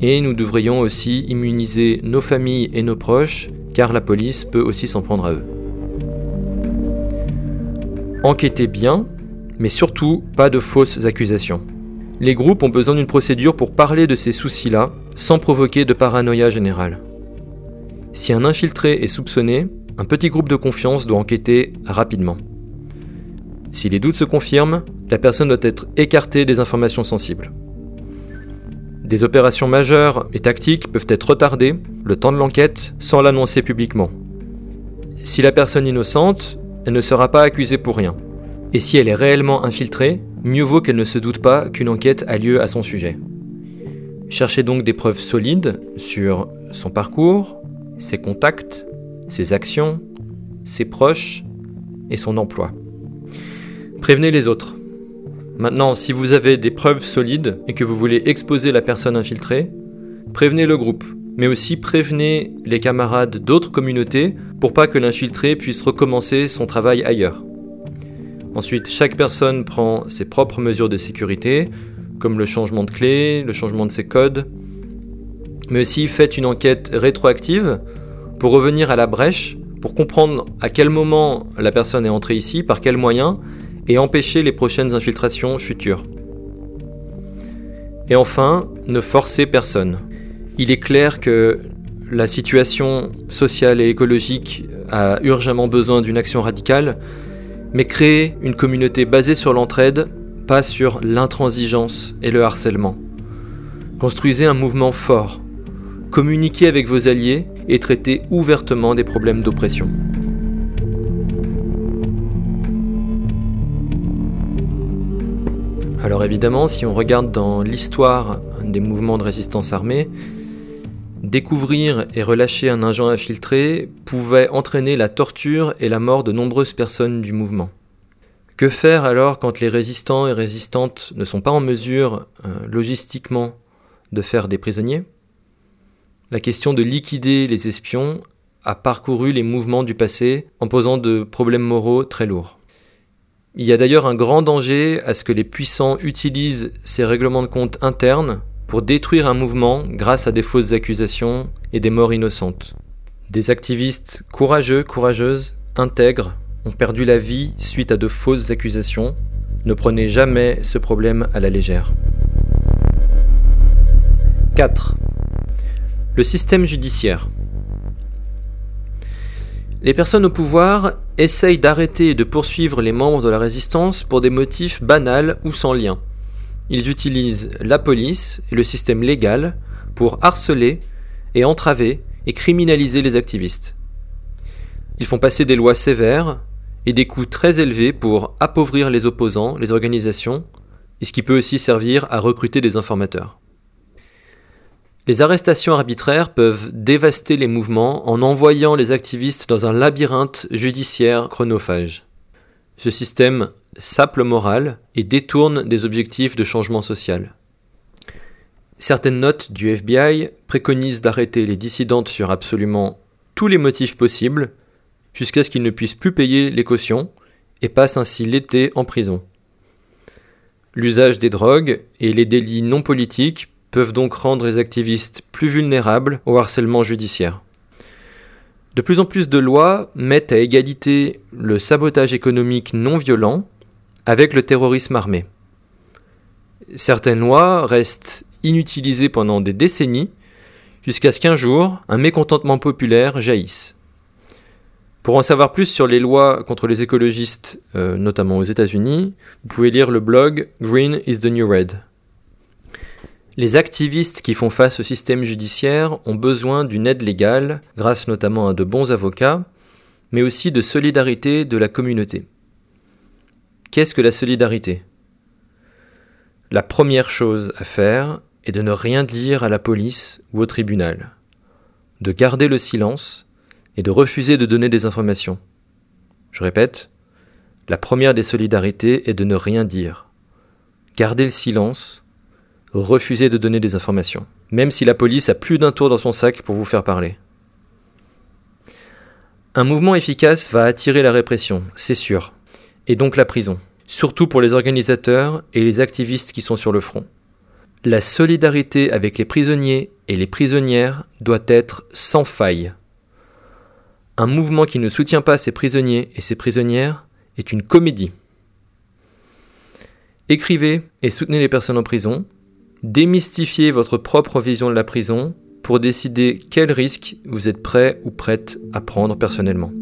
et nous devrions aussi immuniser nos familles et nos proches car la police peut aussi s'en prendre à eux. Enquêtez bien, mais surtout pas de fausses accusations. Les groupes ont besoin d'une procédure pour parler de ces soucis-là sans provoquer de paranoïa générale. Si un infiltré est soupçonné, un petit groupe de confiance doit enquêter rapidement. Si les doutes se confirment, la personne doit être écartée des informations sensibles. Des opérations majeures et tactiques peuvent être retardées le temps de l'enquête sans l'annoncer publiquement. Si la personne est innocente, elle ne sera pas accusée pour rien. Et si elle est réellement infiltrée, mieux vaut qu'elle ne se doute pas qu'une enquête a lieu à son sujet. Cherchez donc des preuves solides sur son parcours, ses contacts, ses actions, ses proches et son emploi. Prévenez les autres. Maintenant, si vous avez des preuves solides et que vous voulez exposer la personne infiltrée, prévenez le groupe, mais aussi prévenez les camarades d'autres communautés pour pas que l'infiltré puisse recommencer son travail ailleurs. Ensuite, chaque personne prend ses propres mesures de sécurité, comme le changement de clé, le changement de ses codes, mais aussi faites une enquête rétroactive pour revenir à la brèche, pour comprendre à quel moment la personne est entrée ici, par quels moyens, et empêcher les prochaines infiltrations futures. Et enfin, ne forcez personne. Il est clair que la situation sociale et écologique a urgemment besoin d'une action radicale, mais créez une communauté basée sur l'entraide, pas sur l'intransigeance et le harcèlement. Construisez un mouvement fort. Communiquez avec vos alliés et traitez ouvertement des problèmes d'oppression. Alors évidemment, si on regarde dans l'histoire des mouvements de résistance armée, découvrir et relâcher un agent infiltré pouvait entraîner la torture et la mort de nombreuses personnes du mouvement. Que faire alors quand les résistants et résistantes ne sont pas en mesure euh, logistiquement de faire des prisonniers? La question de liquider les espions a parcouru les mouvements du passé en posant de problèmes moraux très lourds. Il y a d'ailleurs un grand danger à ce que les puissants utilisent ces règlements de compte internes pour détruire un mouvement grâce à des fausses accusations et des morts innocentes. Des activistes courageux, courageuses, intègres, ont perdu la vie suite à de fausses accusations. Ne prenez jamais ce problème à la légère. 4. Le système judiciaire. Les personnes au pouvoir essayent d'arrêter et de poursuivre les membres de la résistance pour des motifs banals ou sans lien. Ils utilisent la police et le système légal pour harceler et entraver et criminaliser les activistes. Ils font passer des lois sévères et des coûts très élevés pour appauvrir les opposants, les organisations, et ce qui peut aussi servir à recruter des informateurs. Les arrestations arbitraires peuvent dévaster les mouvements en envoyant les activistes dans un labyrinthe judiciaire chronophage. Ce système sape le moral et détourne des objectifs de changement social. Certaines notes du FBI préconisent d'arrêter les dissidentes sur absolument tous les motifs possibles jusqu'à ce qu'ils ne puissent plus payer les cautions et passent ainsi l'été en prison. L'usage des drogues et les délits non politiques peuvent donc rendre les activistes plus vulnérables au harcèlement judiciaire. De plus en plus de lois mettent à égalité le sabotage économique non violent avec le terrorisme armé. Certaines lois restent inutilisées pendant des décennies jusqu'à ce qu'un jour un mécontentement populaire jaillisse. Pour en savoir plus sur les lois contre les écologistes, euh, notamment aux États-Unis, vous pouvez lire le blog Green is the New Red. Les activistes qui font face au système judiciaire ont besoin d'une aide légale, grâce notamment à de bons avocats, mais aussi de solidarité de la communauté. Qu'est-ce que la solidarité? La première chose à faire est de ne rien dire à la police ou au tribunal, de garder le silence et de refuser de donner des informations. Je répète, la première des solidarités est de ne rien dire. Garder le silence refusez de donner des informations, même si la police a plus d'un tour dans son sac pour vous faire parler. Un mouvement efficace va attirer la répression, c'est sûr, et donc la prison, surtout pour les organisateurs et les activistes qui sont sur le front. La solidarité avec les prisonniers et les prisonnières doit être sans faille. Un mouvement qui ne soutient pas ses prisonniers et ses prisonnières est une comédie. Écrivez et soutenez les personnes en prison, démystifiez votre propre vision de la prison pour décider quel risque vous êtes prêt ou prête à prendre personnellement.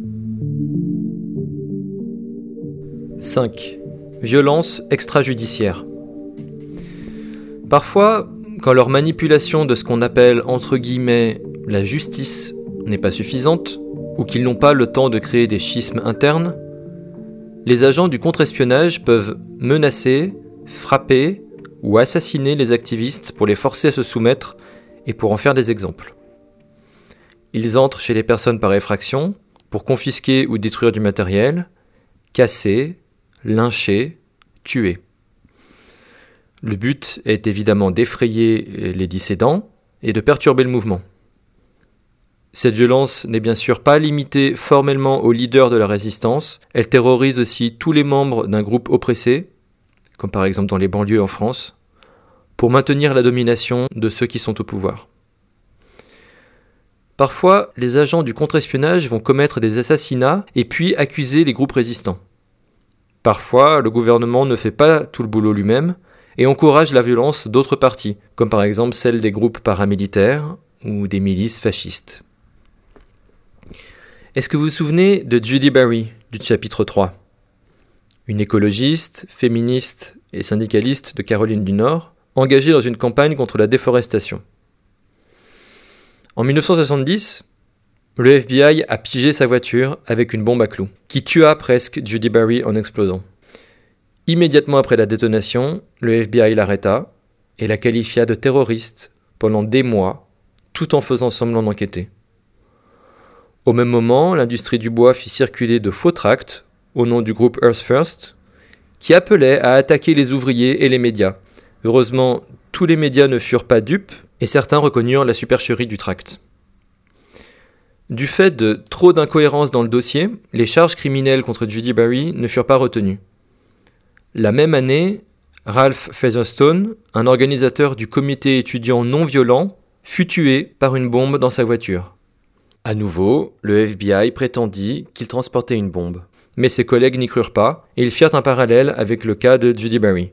5. Violence extrajudiciaire. Parfois, quand leur manipulation de ce qu'on appelle entre guillemets la justice n'est pas suffisante, ou qu'ils n'ont pas le temps de créer des schismes internes, les agents du contre-espionnage peuvent menacer, frapper ou assassiner les activistes pour les forcer à se soumettre et pour en faire des exemples. Ils entrent chez les personnes par effraction pour confisquer ou détruire du matériel, casser, lyncher, tuer. Le but est évidemment d'effrayer les dissédants et de perturber le mouvement. Cette violence n'est bien sûr pas limitée formellement aux leaders de la résistance, elle terrorise aussi tous les membres d'un groupe oppressé, comme par exemple dans les banlieues en France, pour maintenir la domination de ceux qui sont au pouvoir. Parfois, les agents du contre-espionnage vont commettre des assassinats et puis accuser les groupes résistants. Parfois, le gouvernement ne fait pas tout le boulot lui-même et encourage la violence d'autres partis, comme par exemple celle des groupes paramilitaires ou des milices fascistes. Est-ce que vous vous souvenez de Judy Barry du chapitre 3 Une écologiste, féministe et syndicaliste de Caroline du Nord, engagée dans une campagne contre la déforestation. En 1970, le FBI a pigé sa voiture avec une bombe à clous, qui tua presque Judy Barry en explosant. Immédiatement après la détonation, le FBI l'arrêta et la qualifia de terroriste pendant des mois, tout en faisant semblant d'enquêter. Au même moment, l'industrie du bois fit circuler de faux tracts au nom du groupe Earth First, qui appelait à attaquer les ouvriers et les médias. Heureusement, tous les médias ne furent pas dupes et certains reconnurent la supercherie du tract. Du fait de trop d'incohérences dans le dossier, les charges criminelles contre Judy Barry ne furent pas retenues. La même année, Ralph Featherstone, un organisateur du comité étudiant non violent, fut tué par une bombe dans sa voiture. À nouveau, le FBI prétendit qu'il transportait une bombe. Mais ses collègues n'y crurent pas, et ils firent un parallèle avec le cas de Judy Barry.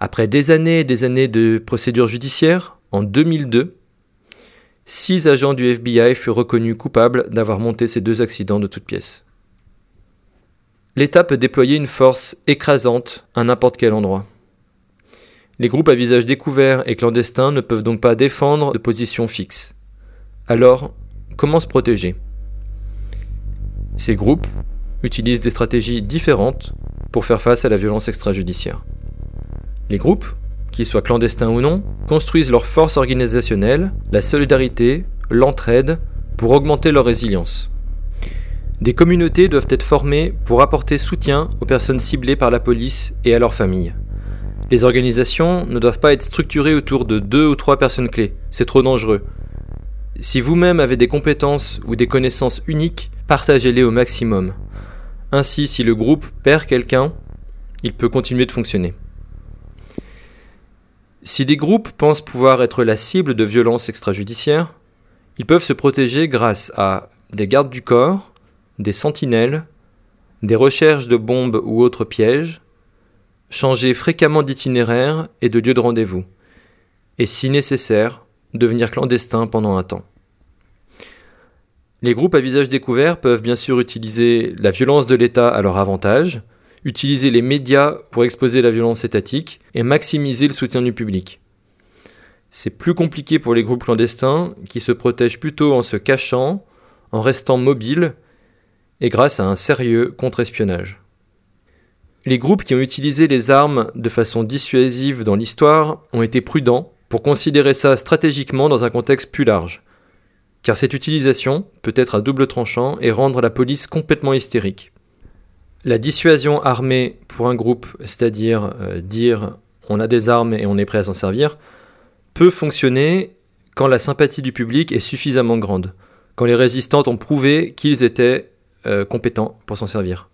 Après des années et des années de procédures judiciaires, en 2002, six agents du FBI furent reconnus coupables d'avoir monté ces deux accidents de toutes pièces. L'État peut déployer une force écrasante à n'importe quel endroit. Les groupes à visage découvert et clandestins ne peuvent donc pas défendre de position fixe. Alors, comment se protéger? Ces groupes utilisent des stratégies différentes pour faire face à la violence extrajudiciaire. Les groupes qu'ils soient clandestins ou non, construisent leur force organisationnelle, la solidarité, l'entraide, pour augmenter leur résilience. Des communautés doivent être formées pour apporter soutien aux personnes ciblées par la police et à leurs familles. Les organisations ne doivent pas être structurées autour de deux ou trois personnes clés, c'est trop dangereux. Si vous-même avez des compétences ou des connaissances uniques, partagez-les au maximum. Ainsi, si le groupe perd quelqu'un, il peut continuer de fonctionner. Si des groupes pensent pouvoir être la cible de violences extrajudiciaires, ils peuvent se protéger grâce à des gardes du corps, des sentinelles, des recherches de bombes ou autres pièges, changer fréquemment d'itinéraire et de lieu de rendez-vous, et si nécessaire, devenir clandestin pendant un temps. Les groupes à visage découvert peuvent bien sûr utiliser la violence de l'État à leur avantage, utiliser les médias pour exposer la violence étatique et maximiser le soutien du public. C'est plus compliqué pour les groupes clandestins qui se protègent plutôt en se cachant, en restant mobiles et grâce à un sérieux contre-espionnage. Les groupes qui ont utilisé les armes de façon dissuasive dans l'histoire ont été prudents pour considérer ça stratégiquement dans un contexte plus large, car cette utilisation peut être à double tranchant et rendre la police complètement hystérique. La dissuasion armée pour un groupe, c'est-à-dire euh, dire on a des armes et on est prêt à s'en servir, peut fonctionner quand la sympathie du public est suffisamment grande, quand les résistants ont prouvé qu'ils étaient euh, compétents pour s'en servir.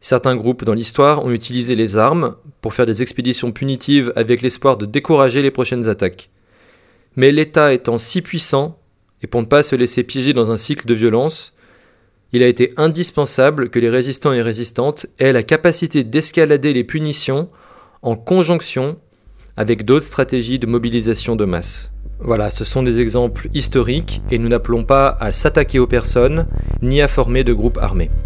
Certains groupes dans l'histoire ont utilisé les armes pour faire des expéditions punitives avec l'espoir de décourager les prochaines attaques. Mais l'État étant si puissant, et pour ne pas se laisser piéger dans un cycle de violence, il a été indispensable que les résistants et résistantes aient la capacité d'escalader les punitions en conjonction avec d'autres stratégies de mobilisation de masse. Voilà, ce sont des exemples historiques et nous n'appelons pas à s'attaquer aux personnes ni à former de groupes armés. «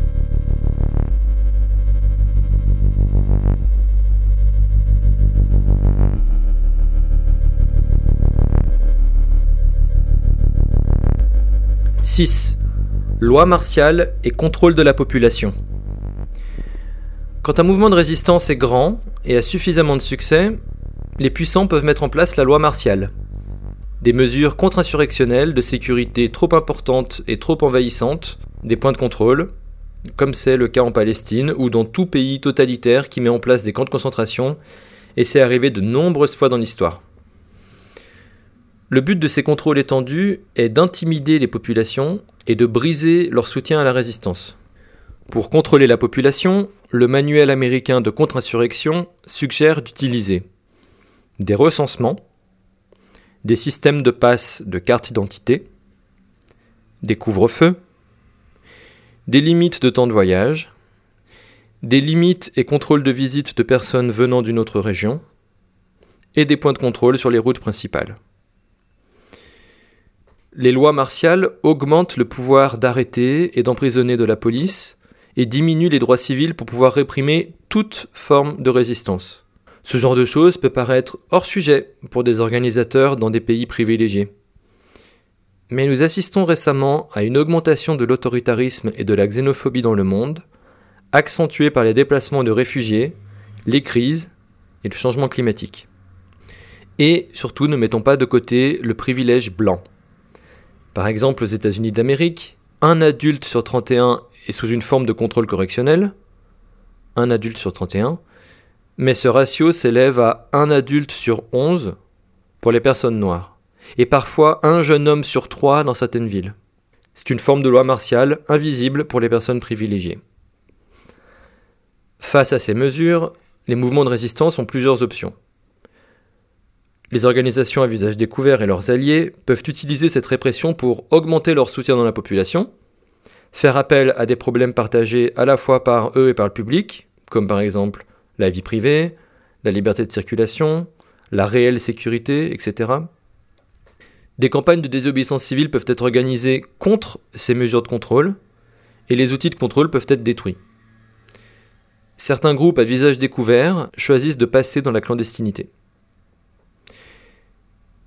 6. Loi martiale et contrôle de la population. Quand un mouvement de résistance est grand et a suffisamment de succès, les puissants peuvent mettre en place la loi martiale. Des mesures contre-insurrectionnelles de sécurité trop importantes et trop envahissantes, des points de contrôle, comme c'est le cas en Palestine ou dans tout pays totalitaire qui met en place des camps de concentration, et c'est arrivé de nombreuses fois dans l'histoire. Le but de ces contrôles étendus est d'intimider les populations et de briser leur soutien à la résistance. Pour contrôler la population, le manuel américain de contre-insurrection suggère d'utiliser des recensements, des systèmes de passe de carte d'identité, des couvre-feux, des limites de temps de voyage, des limites et contrôles de visite de personnes venant d'une autre région, et des points de contrôle sur les routes principales. Les lois martiales augmentent le pouvoir d'arrêter et d'emprisonner de la police et diminuent les droits civils pour pouvoir réprimer toute forme de résistance. Ce genre de choses peut paraître hors sujet pour des organisateurs dans des pays privilégiés. Mais nous assistons récemment à une augmentation de l'autoritarisme et de la xénophobie dans le monde, accentuée par les déplacements de réfugiés, les crises et le changement climatique. Et surtout, ne mettons pas de côté le privilège blanc. Par exemple, aux États-Unis d'Amérique, un adulte sur 31 est sous une forme de contrôle correctionnel, un adulte sur 31, mais ce ratio s'élève à un adulte sur 11 pour les personnes noires, et parfois un jeune homme sur trois dans certaines villes. C'est une forme de loi martiale invisible pour les personnes privilégiées. Face à ces mesures, les mouvements de résistance ont plusieurs options. Les organisations à visage découvert et leurs alliés peuvent utiliser cette répression pour augmenter leur soutien dans la population, faire appel à des problèmes partagés à la fois par eux et par le public, comme par exemple la vie privée, la liberté de circulation, la réelle sécurité, etc. Des campagnes de désobéissance civile peuvent être organisées contre ces mesures de contrôle, et les outils de contrôle peuvent être détruits. Certains groupes à visage découvert choisissent de passer dans la clandestinité.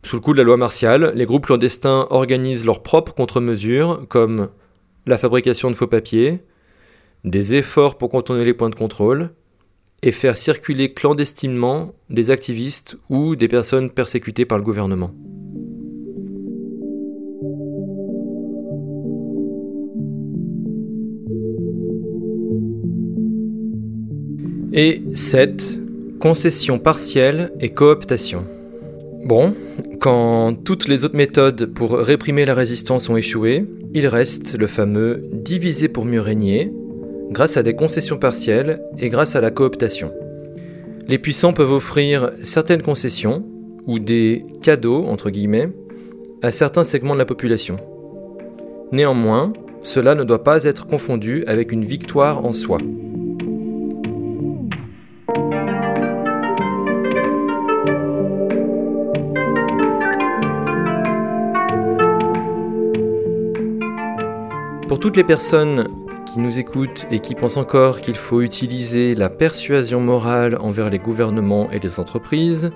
Sous le coup de la loi martiale, les groupes clandestins organisent leurs propres contre-mesures, comme la fabrication de faux papiers, des efforts pour contourner les points de contrôle, et faire circuler clandestinement des activistes ou des personnes persécutées par le gouvernement. Et 7. Concession partielle et cooptation. Bon, quand toutes les autres méthodes pour réprimer la résistance ont échoué, il reste le fameux diviser pour mieux régner, grâce à des concessions partielles et grâce à la cooptation. Les puissants peuvent offrir certaines concessions, ou des cadeaux, entre guillemets, à certains segments de la population. Néanmoins, cela ne doit pas être confondu avec une victoire en soi. Pour toutes les personnes qui nous écoutent et qui pensent encore qu'il faut utiliser la persuasion morale envers les gouvernements et les entreprises,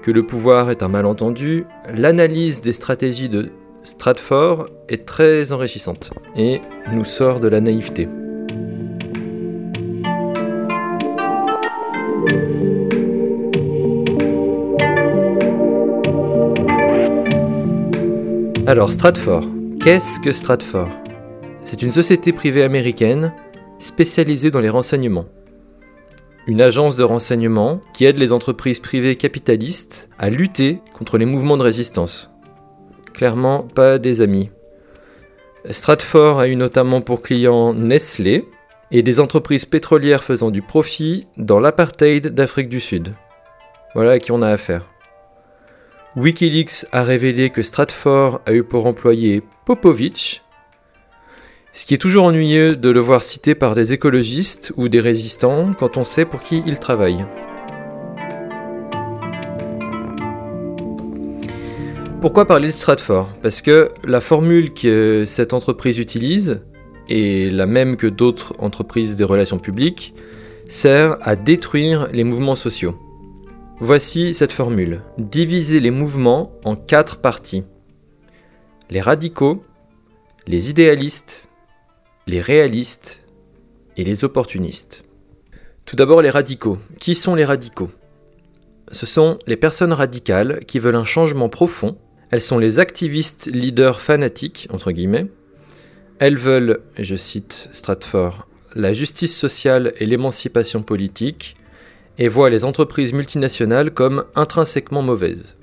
que le pouvoir est un malentendu, l'analyse des stratégies de Stratford est très enrichissante et nous sort de la naïveté. Alors Stratford, qu'est-ce que Stratford? C'est une société privée américaine spécialisée dans les renseignements. Une agence de renseignement qui aide les entreprises privées capitalistes à lutter contre les mouvements de résistance. Clairement pas des amis. Stratford a eu notamment pour clients Nestlé et des entreprises pétrolières faisant du profit dans l'apartheid d'Afrique du Sud. Voilà à qui on a affaire. Wikileaks a révélé que Stratford a eu pour employé Popovich, ce qui est toujours ennuyeux de le voir cité par des écologistes ou des résistants quand on sait pour qui il travaille. Pourquoi parler de Stratford? Parce que la formule que cette entreprise utilise, et la même que d'autres entreprises des relations publiques, sert à détruire les mouvements sociaux. Voici cette formule. Diviser les mouvements en quatre parties. Les radicaux, les idéalistes, les réalistes et les opportunistes. Tout d'abord les radicaux. Qui sont les radicaux? Ce sont les personnes radicales qui veulent un changement profond. Elles sont les activistes leaders fanatiques, entre guillemets. Elles veulent, je cite Stratford, la justice sociale et l'émancipation politique, et voient les entreprises multinationales comme intrinsèquement mauvaises.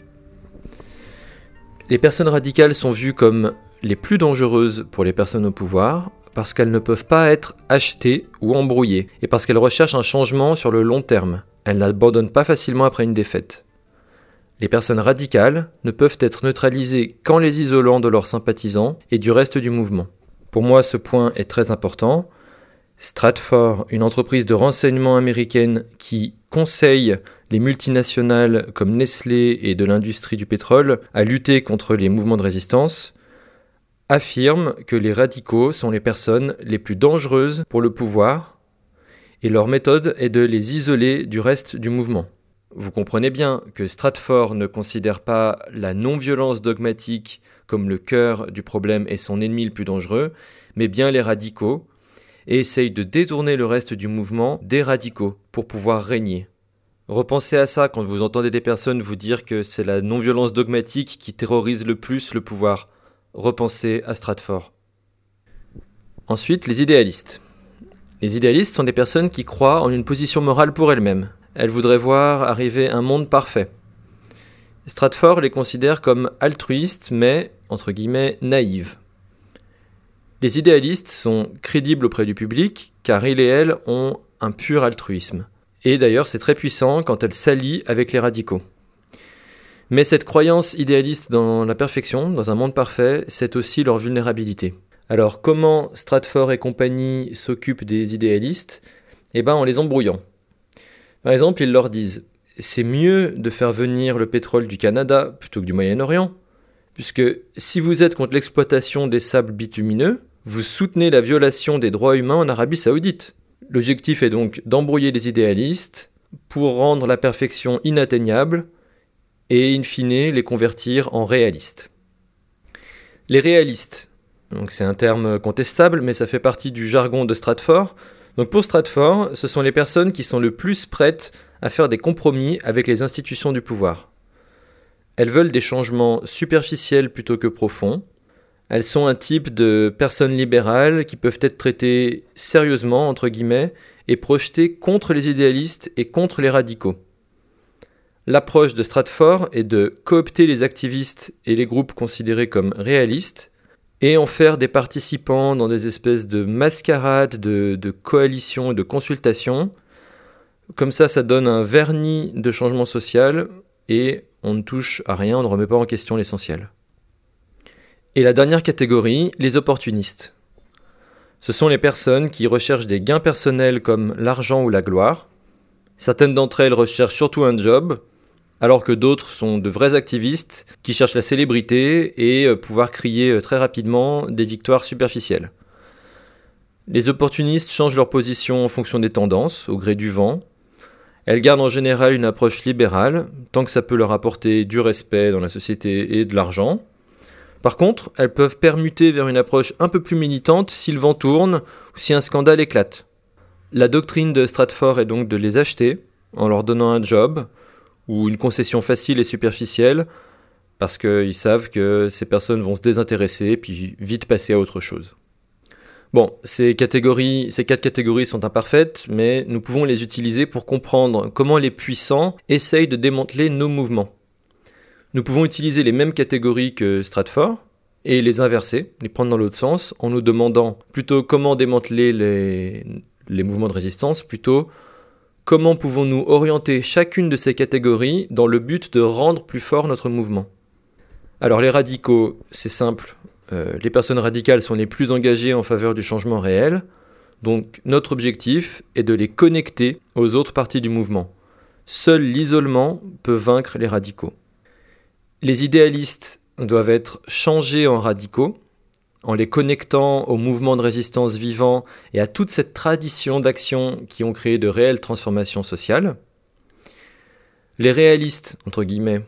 Les personnes radicales sont vues comme les plus dangereuses pour les personnes au pouvoir, parce qu'elles ne peuvent pas être achetées ou embrouillées, et parce qu'elles recherchent un changement sur le long terme. Elles n'abandonnent pas facilement après une défaite. Les personnes radicales ne peuvent être neutralisées qu'en les isolant de leurs sympathisants et du reste du mouvement. Pour moi, ce point est très important. Stratford, une entreprise de renseignement américaine qui conseille les multinationales comme Nestlé et de l'industrie du pétrole à lutter contre les mouvements de résistance, affirme que les radicaux sont les personnes les plus dangereuses pour le pouvoir et leur méthode est de les isoler du reste du mouvement. Vous comprenez bien que Stratford ne considère pas la non-violence dogmatique comme le cœur du problème et son ennemi le plus dangereux, mais bien les radicaux, et essaye de détourner le reste du mouvement des radicaux pour pouvoir régner. Repensez à ça quand vous entendez des personnes vous dire que c'est la non-violence dogmatique qui terrorise le plus le pouvoir. Repensez à Stratford. Ensuite, les idéalistes. Les idéalistes sont des personnes qui croient en une position morale pour elles-mêmes. Elles voudraient voir arriver un monde parfait. Stratford les considère comme altruistes mais, entre guillemets, naïves. Les idéalistes sont crédibles auprès du public car ils et elles ont un pur altruisme. Et d'ailleurs, c'est très puissant quand elles s'allient avec les radicaux. Mais cette croyance idéaliste dans la perfection, dans un monde parfait, c'est aussi leur vulnérabilité. Alors comment Stratford et compagnie s'occupent des idéalistes? Eh bien en les embrouillant. Par exemple, ils leur disent c'est mieux de faire venir le pétrole du Canada plutôt que du Moyen-Orient, puisque si vous êtes contre l'exploitation des sables bitumineux, vous soutenez la violation des droits humains en Arabie saoudite. L'objectif est donc d'embrouiller les idéalistes pour rendre la perfection inatteignable et in fine les convertir en réalistes. Les réalistes, c'est un terme contestable, mais ça fait partie du jargon de Stratford. Pour Stratford, ce sont les personnes qui sont le plus prêtes à faire des compromis avec les institutions du pouvoir. Elles veulent des changements superficiels plutôt que profonds. Elles sont un type de personnes libérales qui peuvent être traitées sérieusement, entre guillemets, et projetées contre les idéalistes et contre les radicaux. L'approche de Stratford est de coopter les activistes et les groupes considérés comme réalistes et en faire des participants dans des espèces de mascarades, de, de coalitions et de consultations. Comme ça, ça donne un vernis de changement social et on ne touche à rien, on ne remet pas en question l'essentiel. Et la dernière catégorie, les opportunistes. Ce sont les personnes qui recherchent des gains personnels comme l'argent ou la gloire. Certaines d'entre elles recherchent surtout un job, alors que d'autres sont de vrais activistes qui cherchent la célébrité et euh, pouvoir crier euh, très rapidement des victoires superficielles. Les opportunistes changent leur position en fonction des tendances, au gré du vent. Elles gardent en général une approche libérale, tant que ça peut leur apporter du respect dans la société et de l'argent. Par contre, elles peuvent permuter vers une approche un peu plus militante si le vent tourne ou si un scandale éclate. La doctrine de Stratford est donc de les acheter en leur donnant un job, ou une concession facile et superficielle, parce qu'ils savent que ces personnes vont se désintéresser puis vite passer à autre chose. Bon, ces catégories, ces quatre catégories sont imparfaites, mais nous pouvons les utiliser pour comprendre comment les puissants essayent de démanteler nos mouvements. Nous pouvons utiliser les mêmes catégories que Stratford et les inverser, les prendre dans l'autre sens, en nous demandant plutôt comment démanteler les, les mouvements de résistance, plutôt Comment pouvons-nous orienter chacune de ces catégories dans le but de rendre plus fort notre mouvement? Alors les radicaux, c'est simple. Euh, les personnes radicales sont les plus engagées en faveur du changement réel. Donc notre objectif est de les connecter aux autres parties du mouvement. Seul l'isolement peut vaincre les radicaux. Les idéalistes doivent être changés en radicaux, en les connectant aux mouvements de résistance vivants et à toute cette tradition d'action qui ont créé de réelles transformations sociales. Les réalistes, entre guillemets,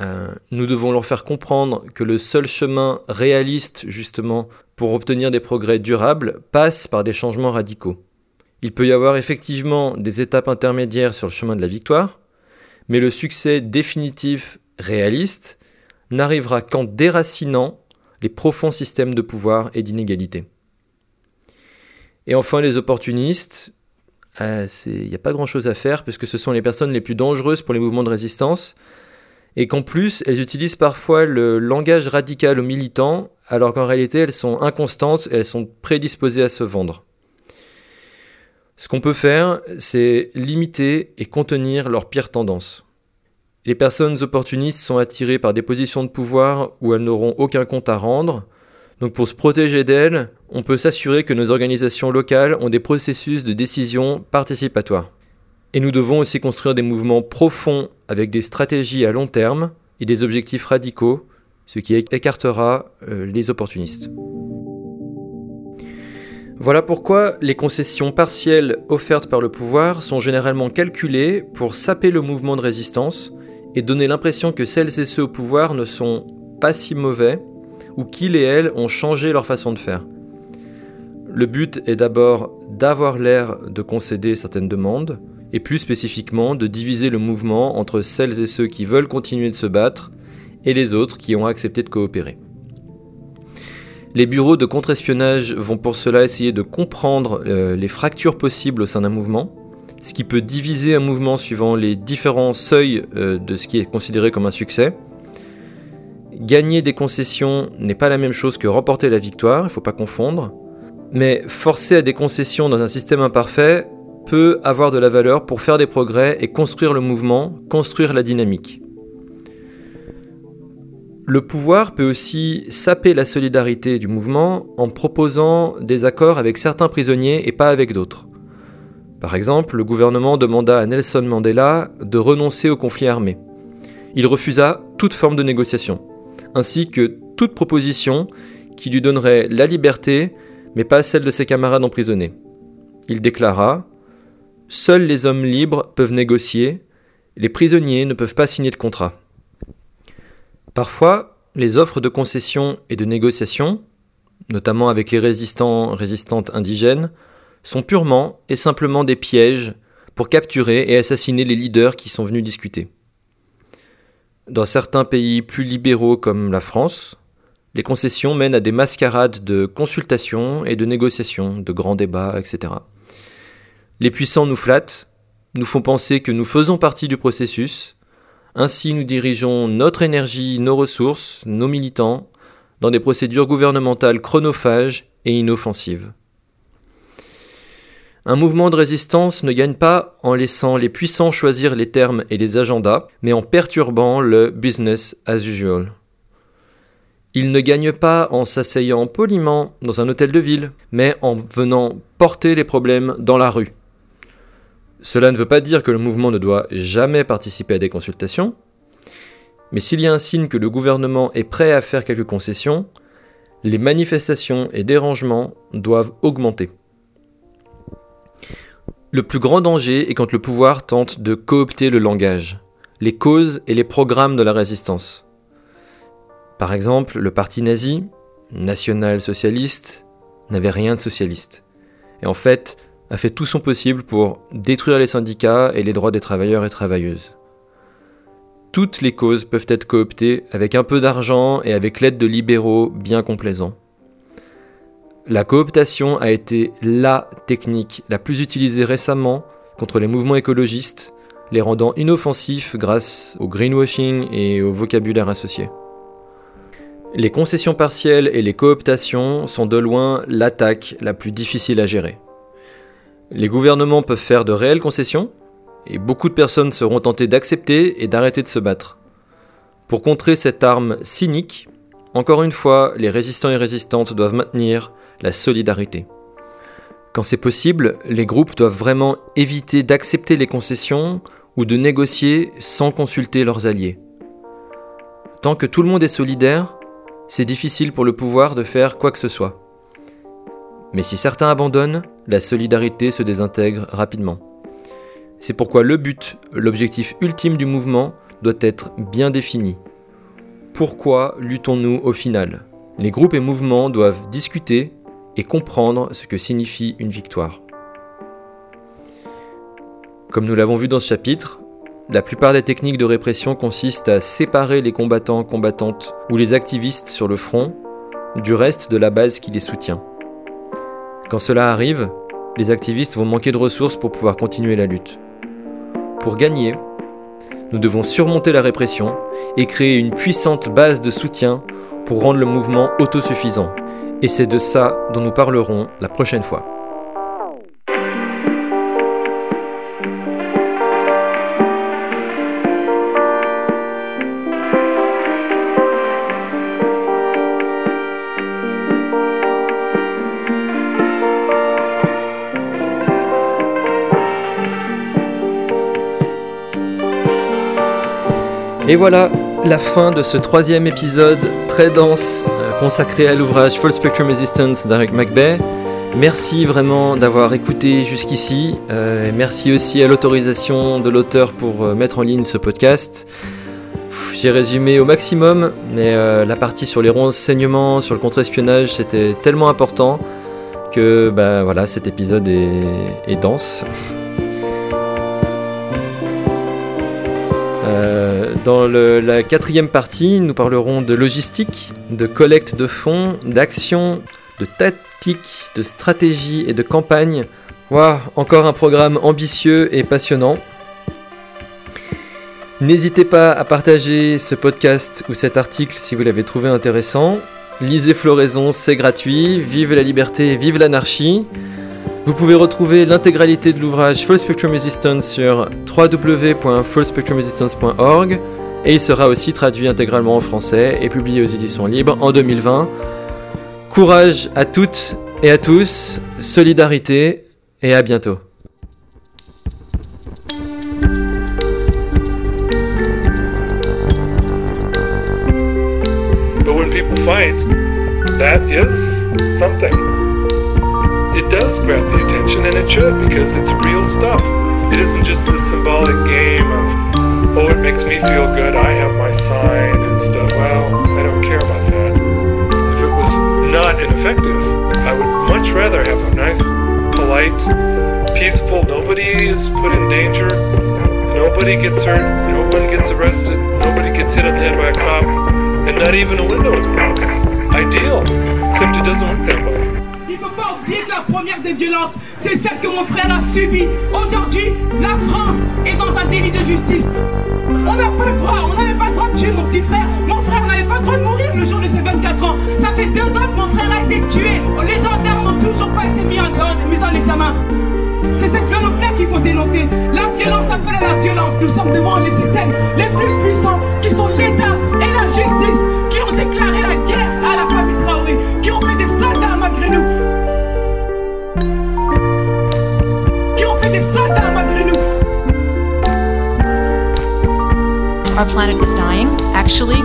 euh, nous devons leur faire comprendre que le seul chemin réaliste, justement, pour obtenir des progrès durables, passe par des changements radicaux. Il peut y avoir effectivement des étapes intermédiaires sur le chemin de la victoire, mais le succès définitif réaliste n'arrivera qu'en déracinant les profonds systèmes de pouvoir et d'inégalité. Et enfin, les opportunistes, euh, il n'y a pas grand-chose à faire puisque ce sont les personnes les plus dangereuses pour les mouvements de résistance et qu'en plus, elles utilisent parfois le langage radical aux militants alors qu'en réalité, elles sont inconstantes et elles sont prédisposées à se vendre. Ce qu'on peut faire, c'est limiter et contenir leurs pires tendances. Les personnes opportunistes sont attirées par des positions de pouvoir où elles n'auront aucun compte à rendre. Donc pour se protéger d'elles, on peut s'assurer que nos organisations locales ont des processus de décision participatoires. Et nous devons aussi construire des mouvements profonds avec des stratégies à long terme et des objectifs radicaux, ce qui écartera euh, les opportunistes. Voilà pourquoi les concessions partielles offertes par le pouvoir sont généralement calculées pour saper le mouvement de résistance et donner l'impression que celles et ceux au pouvoir ne sont pas si mauvais ou qu'ils et elles ont changé leur façon de faire. Le but est d'abord d'avoir l'air de concéder certaines demandes, et plus spécifiquement de diviser le mouvement entre celles et ceux qui veulent continuer de se battre et les autres qui ont accepté de coopérer. Les bureaux de contre-espionnage vont pour cela essayer de comprendre euh, les fractures possibles au sein d'un mouvement, ce qui peut diviser un mouvement suivant les différents seuils euh, de ce qui est considéré comme un succès. Gagner des concessions n'est pas la même chose que remporter la victoire, il ne faut pas confondre. Mais forcer à des concessions dans un système imparfait peut avoir de la valeur pour faire des progrès et construire le mouvement, construire la dynamique. Le pouvoir peut aussi saper la solidarité du mouvement en proposant des accords avec certains prisonniers et pas avec d'autres. Par exemple, le gouvernement demanda à Nelson Mandela de renoncer au conflit armé. Il refusa toute forme de négociation, ainsi que toute proposition qui lui donnerait la liberté, mais pas celle de ses camarades emprisonnés. Il déclara Seuls les hommes libres peuvent négocier, les prisonniers ne peuvent pas signer de contrat. Parfois, les offres de concession et de négociation, notamment avec les résistants résistantes indigènes, sont purement et simplement des pièges pour capturer et assassiner les leaders qui sont venus discuter. Dans certains pays plus libéraux comme la France, les concessions mènent à des mascarades de consultation et de négociations, de grands débats, etc. Les puissants nous flattent, nous font penser que nous faisons partie du processus, ainsi nous dirigeons notre énergie, nos ressources, nos militants, dans des procédures gouvernementales chronophages et inoffensives. Un mouvement de résistance ne gagne pas en laissant les puissants choisir les termes et les agendas, mais en perturbant le business as usual. Il ne gagne pas en s'asseyant poliment dans un hôtel de ville, mais en venant porter les problèmes dans la rue. Cela ne veut pas dire que le mouvement ne doit jamais participer à des consultations, mais s'il y a un signe que le gouvernement est prêt à faire quelques concessions, les manifestations et dérangements doivent augmenter. Le plus grand danger est quand le pouvoir tente de coopter le langage, les causes et les programmes de la résistance. Par exemple, le parti nazi, national-socialiste, n'avait rien de socialiste. Et en fait, a fait tout son possible pour détruire les syndicats et les droits des travailleurs et travailleuses. Toutes les causes peuvent être cooptées avec un peu d'argent et avec l'aide de libéraux bien complaisants. La cooptation a été LA technique la plus utilisée récemment contre les mouvements écologistes, les rendant inoffensifs grâce au greenwashing et au vocabulaire associé. Les concessions partielles et les cooptations sont de loin l'attaque la plus difficile à gérer. Les gouvernements peuvent faire de réelles concessions, et beaucoup de personnes seront tentées d'accepter et d'arrêter de se battre. Pour contrer cette arme cynique, encore une fois, les résistants et résistantes doivent maintenir la solidarité. Quand c'est possible, les groupes doivent vraiment éviter d'accepter les concessions ou de négocier sans consulter leurs alliés. Tant que tout le monde est solidaire, c'est difficile pour le pouvoir de faire quoi que ce soit. Mais si certains abandonnent, la solidarité se désintègre rapidement. C'est pourquoi le but, l'objectif ultime du mouvement, doit être bien défini. Pourquoi luttons-nous au final? Les groupes et mouvements doivent discuter et comprendre ce que signifie une victoire. Comme nous l'avons vu dans ce chapitre, la plupart des techniques de répression consistent à séparer les combattants, combattantes ou les activistes sur le front du reste de la base qui les soutient. Quand cela arrive, les activistes vont manquer de ressources pour pouvoir continuer la lutte. Pour gagner, nous devons surmonter la répression et créer une puissante base de soutien pour rendre le mouvement autosuffisant. Et c'est de ça dont nous parlerons la prochaine fois. Et voilà la fin de ce troisième épisode très dense consacré à l'ouvrage Full Spectrum Resistance d'Eric McBay. Merci vraiment d'avoir écouté jusqu'ici. Euh, merci aussi à l'autorisation de l'auteur pour euh, mettre en ligne ce podcast. J'ai résumé au maximum, mais la partie sur les renseignements, sur le contre-espionnage, c'était tellement important que bah, voilà, cet épisode est dense. Euh, dans la quatrième partie, nous parlerons de logistique, de collecte de fonds, d'action, de tactique, de stratégie et de campagne. Waouh, encore un programme ambitieux et passionnant. N'hésitez pas à partager ce podcast ou cet article si vous l'avez trouvé intéressant. Lisez Floraison, c'est gratuit. Vive la liberté, vive l'anarchie. Vous pouvez retrouver l'intégralité de l'ouvrage Full Spectrum Resistance sur www.fullspectrumresistance.org et il sera aussi traduit intégralement en français et publié aux éditions libres en 2020. Courage à toutes et à tous, solidarité et à bientôt. It does grab the attention, and it should because it's real stuff. It isn't just this symbolic game of, oh, it makes me feel good, I have my sign and stuff. Well, I don't care about that. If it was not ineffective, I would much rather have a nice, polite, peaceful, nobody is put in danger, nobody gets hurt, nobody gets arrested, nobody gets hit on the head by a cop, and not even a window is broken. Ideal, except it doesn't work that way. Première des violences, c'est celle que mon frère a subie. Aujourd'hui, la France est dans un délit de justice. On n'a pas le droit, on n'avait pas le droit de tuer mon petit frère. Mon frère n'avait pas le droit de mourir le jour de ses 24 ans. Ça fait deux ans que mon frère a été tué. Les gendarmes n'ont toujours pas été mis en, mis en examen. C'est cette violence-là qu'il faut dénoncer. La violence appelle à la violence. Nous sommes devant les systèmes les plus puissants qui sont l'État et la justice qui ont déclaré la guerre à la famille Traoré, qui ont fait des soldats malgré nous. Our planet is dying. Actually,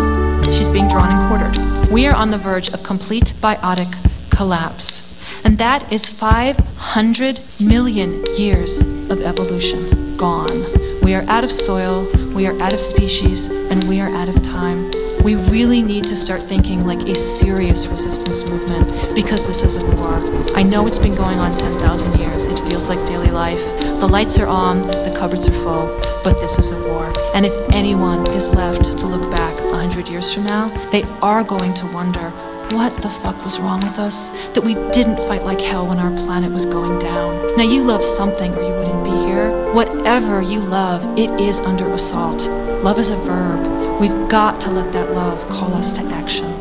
she's being drawn and quartered. We are on the verge of complete biotic collapse. And that is 500 million years of evolution gone. We are out of soil, we are out of species, and we are out of time. We really need to start thinking like a serious resistance movement because this is a war. I know it's been going on 10,000 years. It feels like daily life. The lights are on, the cupboards are full, but this is a war. And if anyone is left to look back 100 years from now, they are going to wonder what the fuck was wrong with us? That we didn't fight like hell when our planet was going down. Now, you love something or you wouldn't be here. Whatever you love, it is under assault. Love is a verb. We've got to let that love call us to action.